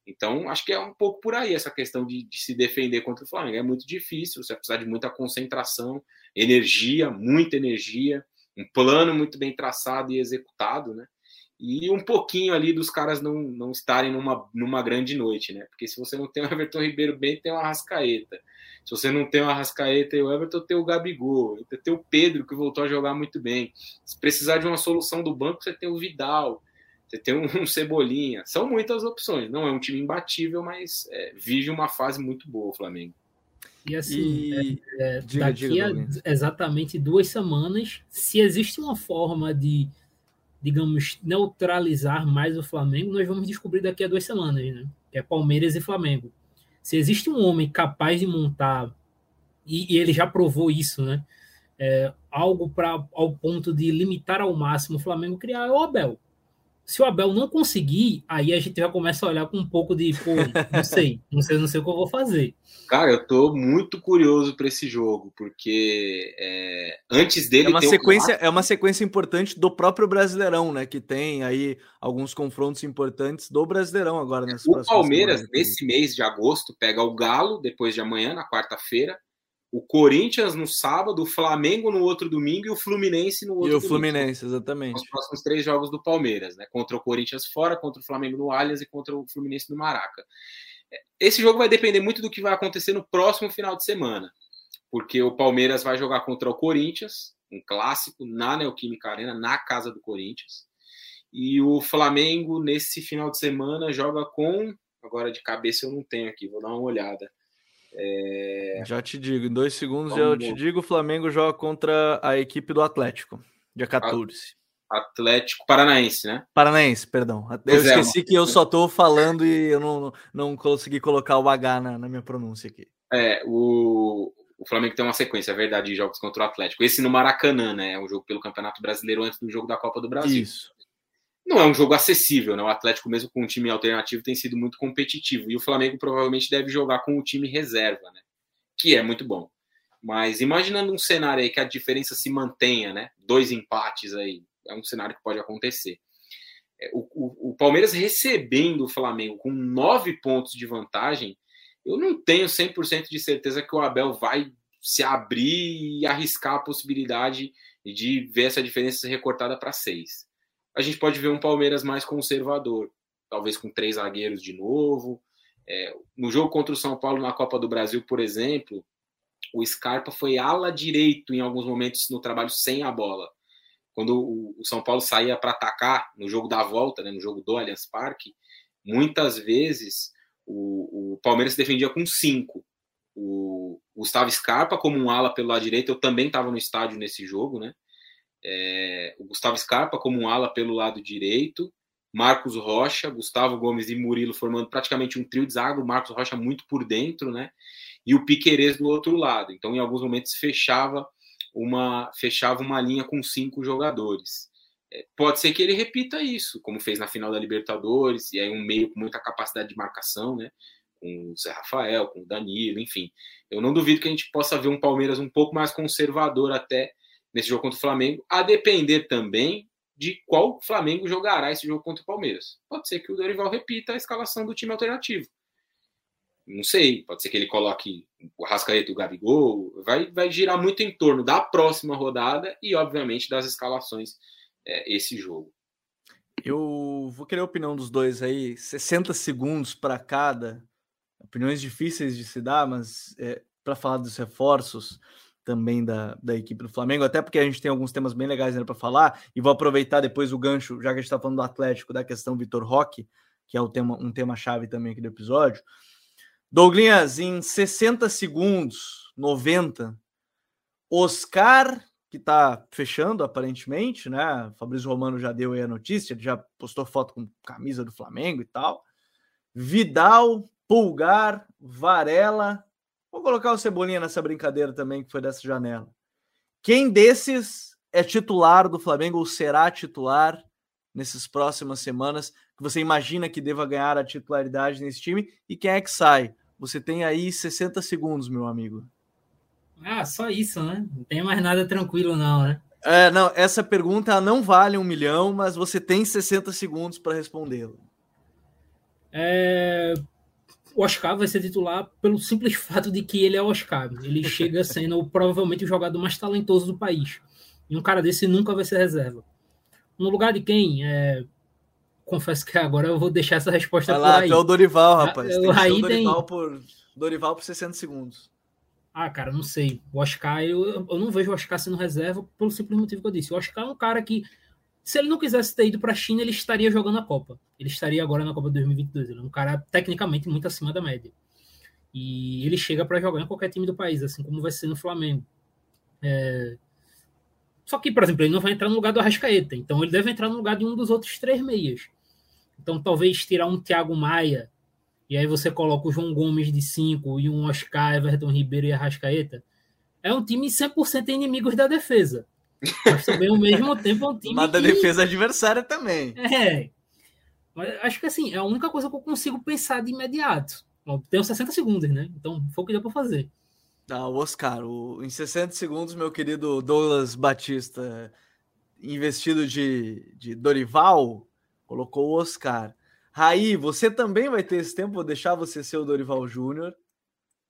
Então, acho que é um pouco por aí essa questão de, de, se defender contra o Flamengo. É muito difícil, você vai precisar de muita concentração, energia, muita energia um plano muito bem traçado e executado, né? E um pouquinho ali dos caras não, não estarem numa, numa grande noite, né? Porque se você não tem o Everton Ribeiro bem, tem o Arrascaeta. Se você não tem o Arrascaeta e o Everton, tem o Gabigol. Tem o Pedro, que voltou a jogar muito bem. Se precisar de uma solução do banco, você tem o Vidal. Você tem um, um Cebolinha. São muitas opções. Não é um time imbatível, mas é, vive uma fase muito boa o Flamengo. E assim, e... É, é, diga, daqui diga, a exatamente duas semanas, se existe uma forma de, digamos, neutralizar mais o Flamengo, nós vamos descobrir daqui a duas semanas, né? Que é Palmeiras e Flamengo. Se existe um homem capaz de montar, e, e ele já provou isso, né? É, algo para ao ponto de limitar ao máximo o Flamengo criar é o Abel. Se o Abel não conseguir, aí a gente já começa a olhar com um pouco de, pô, não sei, não sei, não sei o que eu vou fazer. Cara, eu tô muito curioso para esse jogo, porque é, antes dele é uma sequência, um... é uma sequência importante do próprio Brasileirão, né? Que tem aí alguns confrontos importantes do Brasileirão agora nesse O Palmeiras nesse mês de agosto pega o Galo depois de amanhã na quarta-feira o Corinthians no sábado, o Flamengo no outro domingo e o Fluminense no outro domingo. E o Fluminense, exatamente. Os próximos três jogos do Palmeiras, né? Contra o Corinthians fora, contra o Flamengo no Allianz e contra o Fluminense no Maraca. Esse jogo vai depender muito do que vai acontecer no próximo final de semana, porque o Palmeiras vai jogar contra o Corinthians, um clássico, na Neoquímica Arena, na casa do Corinthians. E o Flamengo, nesse final de semana, joga com. Agora de cabeça eu não tenho aqui, vou dar uma olhada é... Já te digo, em dois segundos Vamos... já eu te digo, o Flamengo joga contra a equipe do Atlético, dia 14. Atlético Paranaense, né? Paranaense, perdão. Eu é, esqueci que eu só estou falando e eu não, não consegui colocar o H na, na minha pronúncia aqui. É, o, o Flamengo tem uma sequência, é verdade, de jogos contra o Atlético. Esse no Maracanã, né? É um jogo pelo Campeonato Brasileiro antes do jogo da Copa do Brasil. Isso. Não é um jogo acessível, né? O Atlético, mesmo com um time alternativo, tem sido muito competitivo. E o Flamengo provavelmente deve jogar com o time reserva, né? Que é muito bom. Mas imaginando um cenário aí que a diferença se mantenha, né? Dois empates aí, é um cenário que pode acontecer. É, o, o, o Palmeiras recebendo o Flamengo com nove pontos de vantagem eu não tenho 100% de certeza que o Abel vai se abrir e arriscar a possibilidade de ver essa diferença recortada para seis. A gente pode ver um Palmeiras mais conservador, talvez com três zagueiros de novo. É, no jogo contra o São Paulo na Copa do Brasil, por exemplo, o Scarpa foi ala direito em alguns momentos no trabalho sem a bola. Quando o, São Paulo saía para atacar no jogo da volta, né, no jogo do Allianz Parque, muitas vezes o, o Palmeiras se defendia com cinco. O Gustavo Scarpa como um ala pelo lado direito, eu também estava no estádio nesse jogo, né? É, o Gustavo Scarpa como um ala pelo lado direito, Marcos Rocha, Gustavo Gomes e Murilo formando praticamente um trio de zaga, o Marcos Rocha muito por dentro, né? E o Piquerez do outro lado. Então, em alguns momentos fechava uma fechava uma linha com cinco jogadores pode ser que ele repita isso, como fez na final da Libertadores, e aí um meio com muita capacidade de marcação, né? Com o Zé Rafael, com o Danilo, enfim. Eu não duvido que a gente possa ver um Palmeiras um pouco mais conservador até nesse jogo contra o Flamengo, a depender também de qual Flamengo jogará esse jogo contra o Palmeiras. Pode ser que o Dorival repita a escalação do time alternativo. Não sei, pode ser que ele coloque o Rascaeta e o Gabigol. Vai, vai girar muito em torno da próxima rodada e, obviamente, das escalações é, esse jogo. Eu vou querer a opinião dos dois aí, 60 segundos para cada. Opiniões difíceis de se dar, mas é, para falar dos reforços também da, da equipe do Flamengo, até porque a gente tem alguns temas bem legais para falar, e vou aproveitar depois o gancho, já que a gente está falando do Atlético, da questão Vitor Roque, que é o tema, um tema-chave também aqui do episódio. Douglas, em 60 segundos, 90, Oscar que está fechando aparentemente, né? Fabrício Romano já deu aí a notícia, ele já postou foto com camisa do Flamengo e tal. Vidal, Pulgar, Varela. Colocar o Cebolinha nessa brincadeira também, que foi dessa janela. Quem desses é titular do Flamengo ou será titular nessas próximas semanas que você imagina que deva ganhar a titularidade nesse time e quem é que sai? Você tem aí 60 segundos, meu amigo. Ah, só isso, né? Não tem mais nada tranquilo, não, né? É, não, essa pergunta não vale um milhão, mas você tem 60 segundos para respondê-la. É... O Oscar vai ser titular pelo simples fato de que ele é Oscar. Ele chega sendo provavelmente o jogador mais talentoso do país. E um cara desse nunca vai ser reserva. No lugar de quem? É... Confesso que agora eu vou deixar essa resposta vai lá, por aí. é o Dorival, rapaz. Tem o Dorival, tem... por... Dorival por 60 segundos. Ah, cara, não sei. O Oscar, eu, eu não vejo o Oscar sendo reserva pelo simples motivo que eu disse. O Oscar é um cara que, se ele não quisesse ter ido para a China, ele estaria jogando a Copa. Ele estaria agora na Copa 2022. Ele é um cara tecnicamente muito acima da média. E ele chega para jogar em qualquer time do país, assim como vai ser no Flamengo. É... Só que, por exemplo, ele não vai entrar no lugar do Arrascaeta. Então ele deve entrar no lugar de um dos outros três meias. Então talvez tirar um Thiago Maia e aí você coloca o João Gomes de 5 e um Oscar, Everton Ribeiro e Arrascaeta, é um time 100% inimigos da defesa. Mas também ao mesmo tempo é um time. Mas da que... defesa adversária também. É. Mas acho que assim, é a única coisa que eu consigo pensar de imediato. tenho 60 segundos, né? Então foi o que deu para fazer. Ah, o Oscar, o... em 60 segundos, meu querido Douglas Batista, investido de, de Dorival, colocou o Oscar. Raí, você também vai ter esse tempo, vou deixar você ser o Dorival Júnior.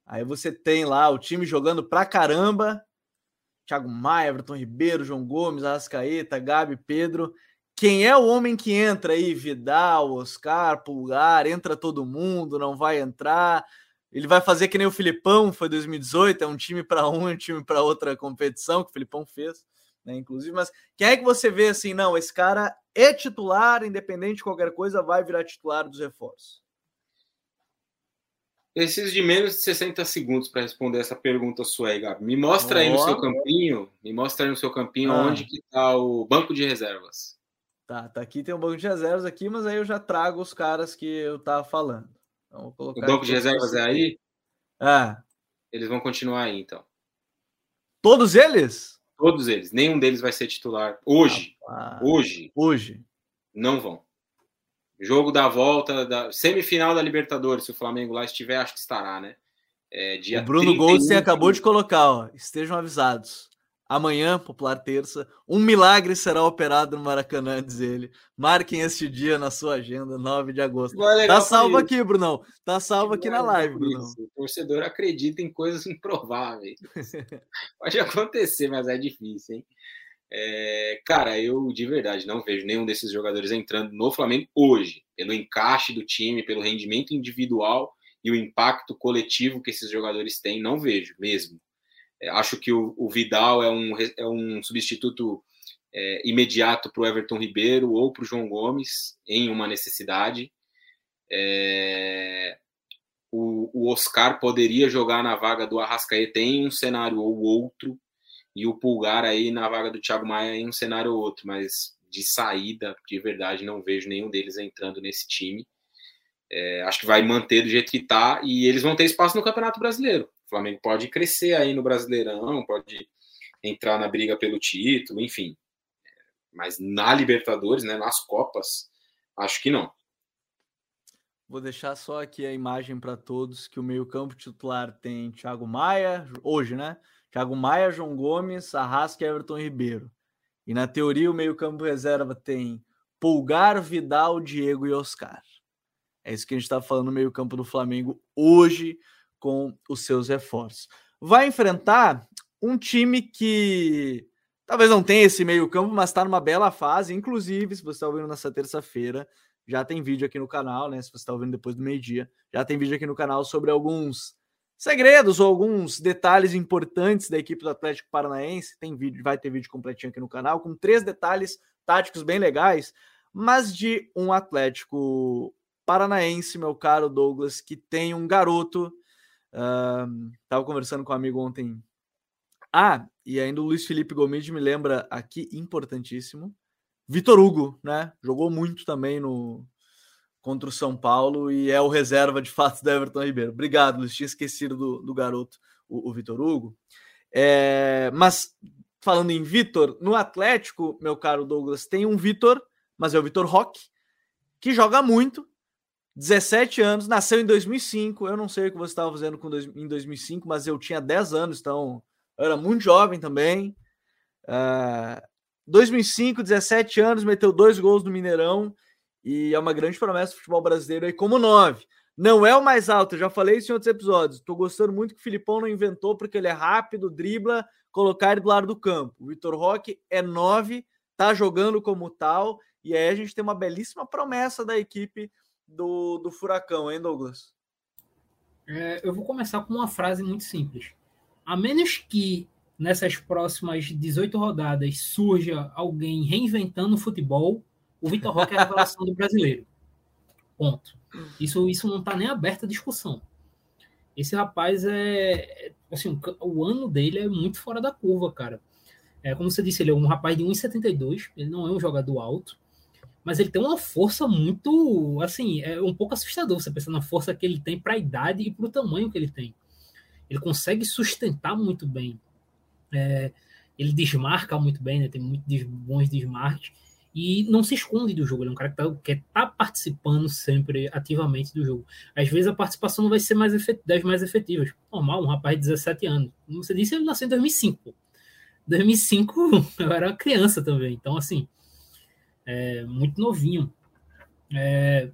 Aí você tem lá o time jogando pra caramba. Thiago Maia, Everton Ribeiro, João Gomes, Arrascaeta, Gabi, Pedro. Quem é o homem que entra aí? Vidal, Oscar, Pulgar, entra todo mundo, não vai entrar. Ele vai fazer que nem o Filipão, foi 2018, é um time para um um time para outra competição que o Filipão fez né? Inclusive, mas quem é que você vê assim, não, esse cara é titular, independente de qualquer coisa, vai virar titular dos reforços? Preciso de menos de 60 segundos para responder essa pergunta sua aí, Gabi. Me mostra aí no seu campinho, me mostra aí no seu campinho ah. onde que tá o banco de reservas. Tá, tá aqui, tem um banco de reservas aqui, mas aí eu já trago os caras que eu tava falando. Então, o banco de reservas é aí? É. Eles vão continuar aí, então. Todos eles? Todos eles. Nenhum deles vai ser titular hoje. Hoje. Hoje. Não vão. Jogo da volta, da semifinal da Libertadores, se o Flamengo lá estiver, acho que estará, né? É, dia o Bruno Goldstein acabou de colocar, ó, estejam avisados. Amanhã, popular terça, um milagre será operado no Maracanã, diz ele. Marquem este dia na sua agenda, 9 de agosto. Tá salvo aqui, Brunão. Tá salvo aqui na live, Brunão. O torcedor acredita em coisas improváveis. Pode acontecer, mas é difícil, hein? É, cara, eu de verdade não vejo nenhum desses jogadores entrando no Flamengo hoje, pelo encaixe do time, pelo rendimento individual e o impacto coletivo que esses jogadores têm, não vejo mesmo. É, acho que o, o, Vidal é um, é um substituto é, imediato para o Everton Ribeiro ou para o João Gomes em uma necessidade. É, o, o, Oscar poderia jogar na vaga do Arrascaeta em um cenário ou outro, e o Pulgar aí na vaga do Thiago Maia em um cenário ou outro, mas de saída, de verdade, não vejo nenhum deles entrando nesse time. É, acho que vai manter do jeito que está e eles vão ter espaço no Campeonato Brasileiro. O Flamengo pode crescer aí no Brasileirão, pode entrar na briga pelo título, enfim. Mas na Libertadores, né, nas Copas, acho que não. Vou deixar só aqui a imagem para todos que o meio-campo titular tem Thiago Maia, hoje, né? Thiago Maia, João Gomes, Arrasca e Everton Ribeiro. E na teoria, o meio-campo reserva tem Pulgar, Vidal, Diego e Oscar. É isso que a gente está falando no meio-campo do Flamengo hoje com os seus reforços. Vai enfrentar um time que talvez não tenha esse meio-campo, mas está numa bela fase. Inclusive, se você está ouvindo nessa terça-feira, já tem vídeo aqui no canal, né? Se você está ouvindo depois do meio-dia, já tem vídeo aqui no canal sobre alguns segredos ou alguns detalhes importantes da equipe do Atlético Paranaense. Tem vídeo, vai ter vídeo completinho aqui no canal, com três detalhes táticos bem legais, mas de um Atlético Paranaense, meu caro Douglas, que tem um garoto. Uh, tava conversando com um amigo ontem. Ah, e ainda o Luiz Felipe Gomes me lembra aqui, importantíssimo. Vitor Hugo, né? Jogou muito também no, contra o São Paulo e é o reserva de fato do Everton Ribeiro. Obrigado, Luiz. Tinha esquecido do, do garoto, o, o Vitor Hugo. É, mas falando em Vitor, no Atlético, meu caro Douglas, tem um Vitor, mas é o Vitor Roque, que joga muito. 17 anos, nasceu em 2005. Eu não sei o que você estava fazendo com dois, em 2005, mas eu tinha 10 anos, então eu era muito jovem também. Uh, 2005, 17 anos, meteu dois gols no Mineirão e é uma grande promessa do futebol brasileiro aí como nove. Não é o mais alto, eu já falei isso em outros episódios. Estou gostando muito que o Filipão não inventou, porque ele é rápido, dribla, colocar ele do lado do campo. O Vitor Roque é nove, tá jogando como tal, e aí a gente tem uma belíssima promessa da equipe do, do Furacão, hein, Douglas? É, eu vou começar com uma frase muito simples. A menos que nessas próximas 18 rodadas surja alguém reinventando o futebol, o Vitor Roque é a revelação do brasileiro. Ponto. Isso, isso não está nem aberta a discussão. Esse rapaz é. Assim, o ano dele é muito fora da curva, cara. É, como você disse, ele é um rapaz de 1,72. Ele não é um jogador alto. Mas ele tem uma força muito. Assim, é um pouco assustador você pensar na força que ele tem para a idade e para o tamanho que ele tem. Ele consegue sustentar muito bem. É, ele desmarca muito bem, né? Tem muitos bons desmarques e não se esconde do jogo. Ele é um cara que está que tá participando sempre ativamente do jogo. Às vezes a participação não vai ser mais das mais efetivas. Normal, um rapaz de 17 anos. Como você disse, ele nasceu em 2005. 2005 eu era criança também. Então, assim, é muito novinho. É,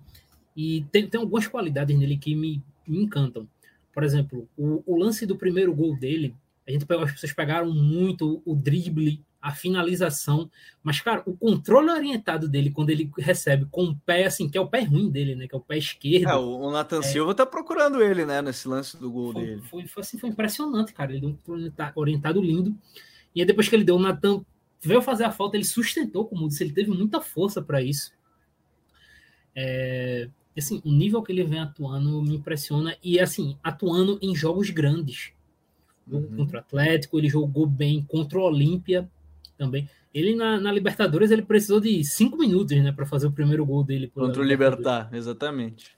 e tem, tem algumas qualidades nele que me, me encantam. Por exemplo, o, o, lance do primeiro gol dele, a gente, as pessoas pegaram muito o drible a finalização. Mas, cara, o controle orientado dele, quando ele recebe com o pé, assim, que é o pé ruim dele, né? Que é o pé esquerdo. É, o Nathan é, Silva tá procurando ele, né? Nesse lance do gol foi, dele. Foi, foi, assim, foi impressionante, cara. Ele deu um orientado lindo. E aí, depois que ele deu, o Nathan veio fazer a falta, ele sustentou, como disse, ele teve muita força para isso. É, assim, o nível que ele vem atuando me impressiona e assim, atuando em jogos grandes. Uhum. contra o Atlético, ele jogou bem contra o Olímpia também. Ele na, na, Libertadores ele precisou de cinco minutos, né, para fazer o primeiro gol dele contra o Libertar, exatamente.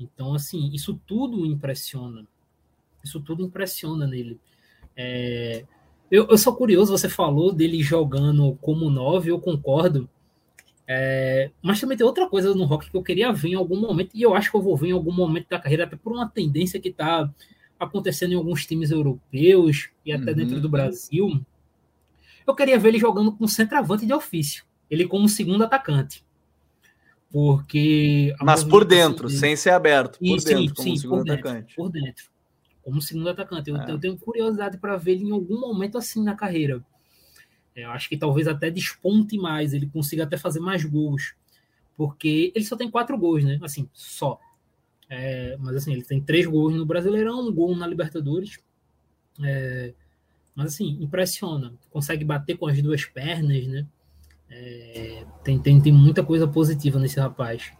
Então, assim, isso tudo impressiona. Isso tudo impressiona nele. É... Eu, eu sou curioso, você falou dele jogando como nove, eu concordo. É, mas também tem outra coisa no rock que eu queria ver em algum momento, e eu acho que eu vou ver em algum momento da carreira, até por uma tendência que está acontecendo em alguns times europeus e até uhum. dentro do Brasil. Eu queria ver ele jogando com centroavante de ofício, ele como segundo atacante. Porque. Mas por dentro, dele... sem ser aberto. Por sim, dentro, como sim, segundo por dentro, atacante. Por dentro. Como segundo atacante. Eu, é. eu tenho curiosidade para ver ele em algum momento assim na carreira. Eu acho que talvez até desponte mais, ele consiga até fazer mais gols. Porque ele só tem quatro gols, né? Assim, só. É, mas assim, ele tem três gols no Brasileirão, um gol na Libertadores. É, mas assim, impressiona. Consegue bater com as duas pernas, né? É, tem, tem, tem muita coisa positiva nesse rapaz.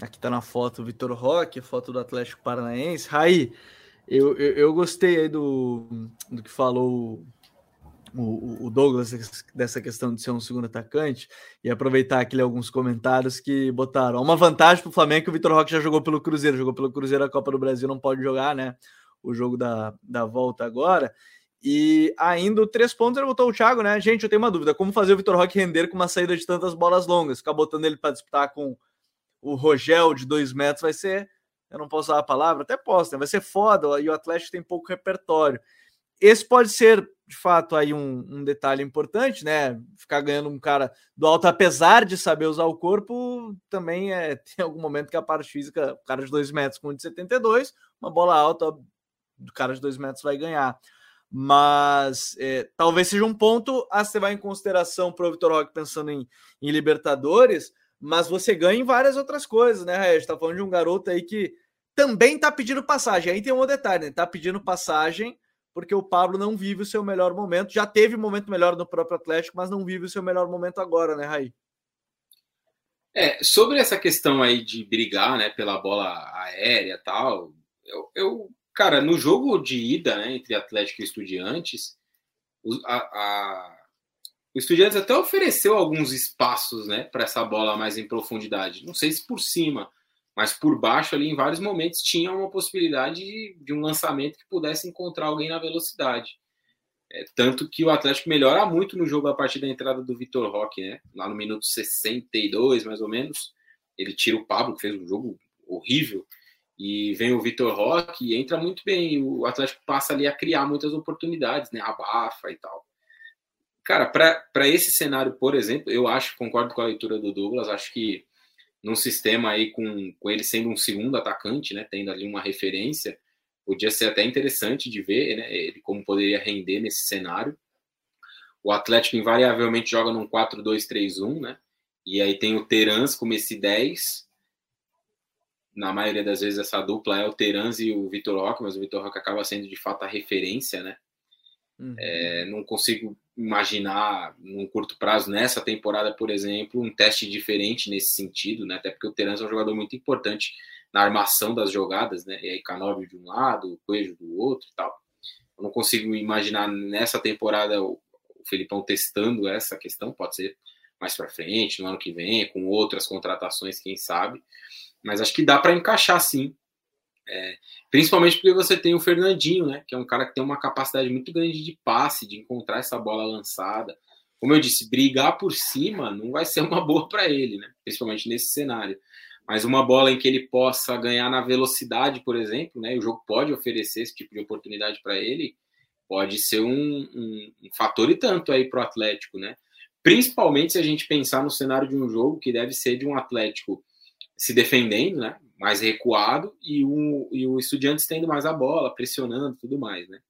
Aqui tá na foto o Vitor Roque, foto do Atlético Paranaense. Raí, eu, eu, eu, gostei aí do, do que falou o, o, Douglas dessa questão de ser um segundo atacante e aproveitar aqui alguns comentários que botaram. Uma vantagem para o Flamengo é que o Vitor Roque já jogou pelo Cruzeiro, jogou pelo Cruzeiro a Copa do Brasil, não pode jogar, né? O jogo da, da volta agora. E ainda o três pontos ele botou o Thiago, né? Gente, eu tenho uma dúvida: como fazer o Vitor Roque render com uma saída de tantas bolas longas? Ficar botando ele para disputar com o Rogel de dois metros vai ser. Eu não posso usar a palavra, até posso, né? Vai ser foda. E o Atlético tem pouco repertório. Esse pode ser, de fato, aí um, um, detalhe importante, né? Ficar ganhando um cara do alto, apesar de saber usar o corpo, também é, tem algum momento que a parte física, o cara de dois metros com 1,72, uma bola alta do cara de dois metros vai ganhar. Mas é, talvez seja um ponto a se levar em consideração para o Vitor Roque pensando em, em, Libertadores, mas você ganha em várias outras coisas, né, Regis? Está falando de um garoto aí que também está pedindo passagem. Aí tem um detalhe, né? Está pedindo passagem porque o Pablo não vive o seu melhor momento. Já teve um momento melhor no próprio Atlético, mas não vive o seu melhor momento agora, né, Raí? É, sobre essa questão aí de brigar, né, pela bola aérea e tal, eu, eu, cara, no jogo de ida, né, entre Atlético e Estudiantes, a, a, o Estudiantes até ofereceu alguns espaços, né, para essa bola mais em profundidade. Não sei se por cima, mas por baixo ali em vários momentos tinha uma possibilidade de, de um lançamento que pudesse encontrar alguém na velocidade. É, tanto que o Atlético melhora muito no jogo a partir da entrada do Vitor Roque, né? Lá no minuto 62, mais ou menos, ele tira o Pablo, que fez um jogo horrível, e vem o Vitor Roque e entra muito bem. O Atlético passa ali a criar muitas oportunidades, né? Abafa e tal. Cara, para esse cenário, por exemplo, eu acho, concordo com a leitura do Douglas, acho que num sistema aí com, com ele sendo um segundo atacante, né, tendo ali uma referência, podia ser até interessante de ver né, ele como poderia render nesse cenário. O Atlético invariavelmente joga num 4-2-3-1, né? E aí tem o Terans como esse 10. Na maioria das vezes essa dupla é o Terans e o Vitor Roque, mas o Vitor Roque acaba sendo de fato a referência, né? Uhum. É, não consigo imaginar num curto prazo, nessa temporada, por exemplo, um teste diferente nesse sentido, né? Até porque o Terence é um jogador muito importante na armação das jogadas, né? E aí Canóbio de um lado, o Coelho do outro e tal. Eu não consigo imaginar nessa temporada o, o Felipão testando essa questão, pode ser mais para frente, no ano que vem, com outras contratações, quem sabe. Mas acho que dá para encaixar sim é, principalmente porque você tem o Fernandinho, né? Que é um cara que tem uma capacidade muito grande de passe, de encontrar essa bola lançada. Como eu disse, brigar por cima não vai ser uma boa para ele, né? Principalmente nesse cenário. Mas uma bola em que ele possa ganhar na velocidade, por exemplo, né? O jogo pode oferecer esse tipo de oportunidade para ele, pode ser um, um, um fator e tanto aí para o Atlético, né? Principalmente se a gente pensar no cenário de um jogo que deve ser de um Atlético se defendendo, né? mais recuado e o, e o Estudiantes tendo mais a bola, pressionando tudo mais, né?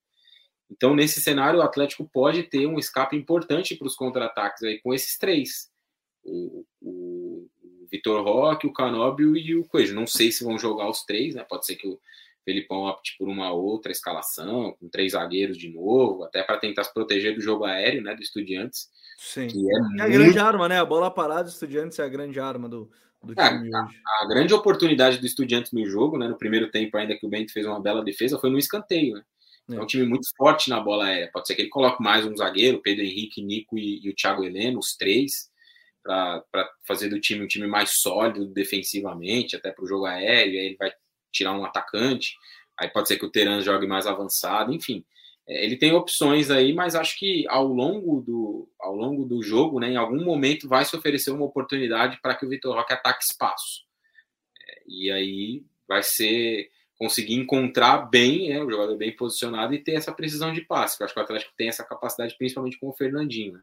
Então, nesse cenário, o Atlético pode ter um escape importante para os contra-ataques aí com esses três. O, o, o Vitor Roque, o Canóbio e o Coelho. Não sei se vão jogar os três, né? Pode ser que o Felipão opte por uma outra escalação, com três zagueiros de novo, até para tentar se proteger do jogo aéreo, né? Do Estudiantes. Sim. É, é a grande arma, né? A bola parada do Estudiantes é a grande arma do, do é, time a, hoje. A, grande oportunidade do Estudiantes no jogo, né, no primeiro tempo, ainda que o Bento fez uma bela defesa, foi no escanteio. Né? É. é um time muito forte na bola aérea. Pode ser que ele coloque mais um zagueiro, Pedro Henrique, Nico e, e o Thiago Heleno, os três, para fazer do time um time mais sólido defensivamente, até para o jogo aéreo. Aí ele vai tirar um atacante. Aí pode ser que o Teran jogue mais avançado, enfim. É, ele tem opções aí, mas acho que ao longo do, ao longo do jogo, né, em algum momento vai se oferecer uma oportunidade para que o Vitor Roque ataque espaço. É, e aí vai ser conseguir encontrar bem, né, o jogador bem posicionado e ter essa precisão de passe. Eu acho que o Atlético tem essa capacidade, principalmente com o Fernandinho. Né?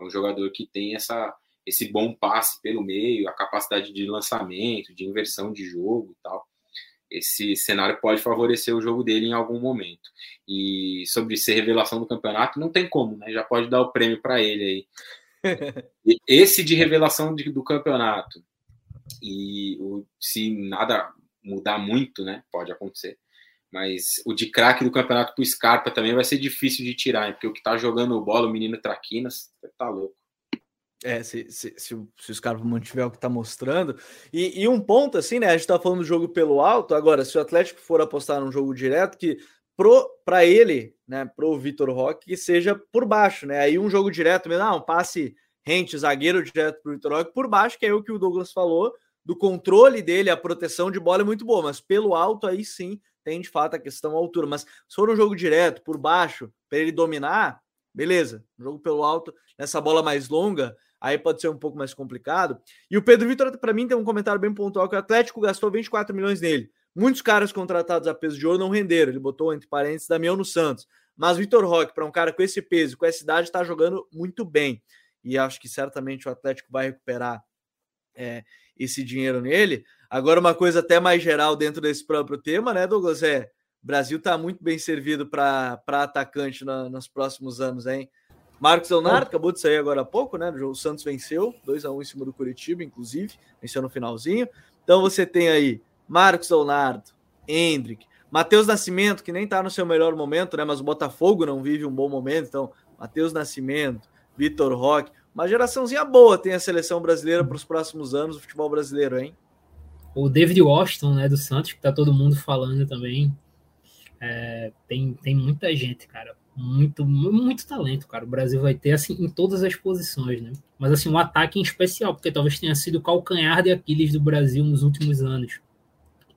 É um jogador que tem essa, esse bom passe pelo meio, a capacidade de lançamento, de inversão de jogo e tal esse cenário pode favorecer o jogo dele em algum momento. E sobre ser revelação do campeonato, não tem como, né? Já pode dar o prêmio para ele aí. esse de revelação de, do campeonato, e o, se nada mudar muito, né? Pode acontecer. Mas o de craque do campeonato pro Scarpa também vai ser difícil de tirar, hein? porque o que tá jogando bola, o menino Traquinas, tá louco. É, se, se, se, se o Scarpa mantiver o que está mostrando. E, e, um ponto, assim, né? A gente está falando do jogo pelo alto. Agora, se o Atlético for apostar num jogo direto, que para ele, né, pro Vitor Roque, que seja por baixo, né? Aí um jogo direto, mesmo, ah, um passe rente, zagueiro direto pro Vitor Roque por baixo, que é o que o Douglas falou, do controle dele, a proteção de bola é muito boa, mas pelo alto aí sim tem de fato a questão altura. Mas se for um jogo direto, por baixo, para ele dominar, beleza. Um jogo pelo alto, nessa bola mais longa, aí pode ser um pouco mais complicado. E o Pedro Vitor, para mim, tem um comentário bem pontual que o Atlético gastou 24 milhões nele. Muitos caras contratados a peso de ouro não renderam. Ele botou entre parênteses Damião no Santos. Mas Vitor Roque, para um cara com esse peso, com essa idade, está jogando muito bem. E acho que certamente o Atlético vai recuperar é, esse dinheiro nele. Agora, uma coisa até mais geral dentro desse próprio tema, né, Douglas? É, Brasil está muito bem servido para atacante na, nos próximos anos, hein? Marcos Leonardo acabou de sair agora há pouco, né? O Santos venceu 2 a 1 em cima do Curitiba, inclusive, venceu no finalzinho. Então você tem aí Marcos Leonardo, Hendrick, Matheus Nascimento, que nem tá no seu melhor momento, né? Mas o Botafogo não vive um bom momento, então Matheus Nascimento, Vitor Roque, uma geraçãozinha boa tem a seleção brasileira para os próximos anos do futebol brasileiro, hein? O David Washington, né, do Santos, que tá todo mundo falando também. É, tem, tem muita gente, cara muito, muito talento, cara. O Brasil vai ter, assim, em todas as posições, né? Mas, assim, um ataque em especial, porque talvez tenha sido o calcanhar de Aquiles do Brasil nos últimos anos.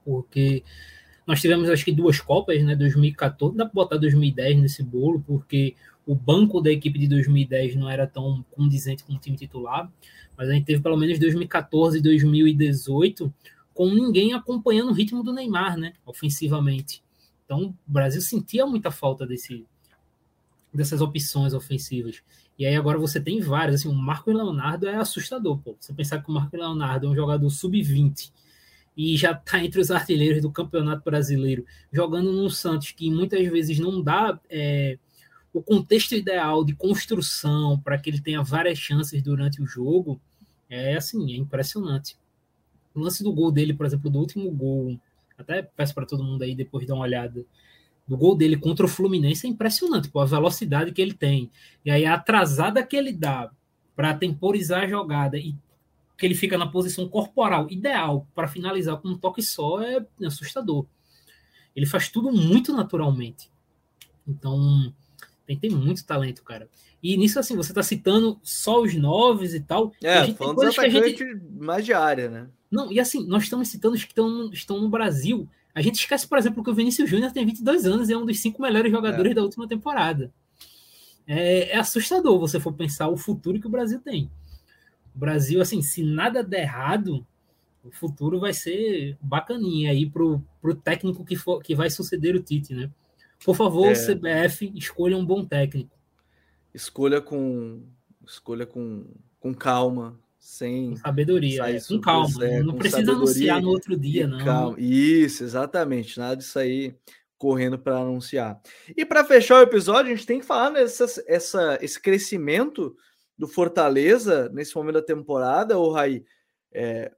Porque nós tivemos, acho que, duas Copas, né? 2014, dá para botar 2010 nesse bolo, porque o banco da equipe de 2010 não era tão condizente com o time titular, mas a gente teve pelo menos 2014 e 2018 com ninguém acompanhando o ritmo do Neymar, né? Ofensivamente. Então, o Brasil sentia muita falta desse, dessas opções ofensivas. E aí agora você tem várias, assim, o Marco Leonardo é assustador, pô. Você pensar que o Marco Leonardo é um jogador sub-20 e já está entre os artilheiros do Campeonato Brasileiro, jogando no Santos, que muitas vezes não dá é, o contexto ideal de construção para que ele tenha várias chances durante o jogo, é assim, é impressionante. O lance do gol dele, por exemplo, do último gol, até peço para todo mundo aí depois dar uma olhada, do gol dele contra o Fluminense é impressionante, pô, a velocidade que ele tem. E aí a atrasada que ele dá para temporizar a jogada e que ele fica na posição corporal ideal para finalizar com um toque só é assustador. Ele faz tudo muito naturalmente. Então, tem, tem muito talento, cara. E nisso, assim, você tá citando só os noves e tal. É, e falando dos atacantes gente... mais de área, né? Não, e assim, nós estamos citando os que estão, estão no Brasil a gente esquece, por exemplo, que o Vinícius Júnior tem 22 anos e é um dos cinco melhores jogadores é. da última temporada. É, é, assustador você for pensar o futuro que o Brasil tem. O Brasil, assim, se nada der errado, o futuro vai ser bacaninha aí pro, pro técnico que, for, que vai suceder o Tite, né? Por favor, é. CBF, escolha um bom técnico. Escolha com escolha com, com calma, sem sabedoria, é, com calma. É, não precisa anunciar no outro dia, não. Calma. Isso, exatamente. Nada disso aí correndo para anunciar. E para fechar o episódio, a gente tem que falar nessa, essa, esse crescimento do Fortaleza nesse momento da temporada, o Raí. É,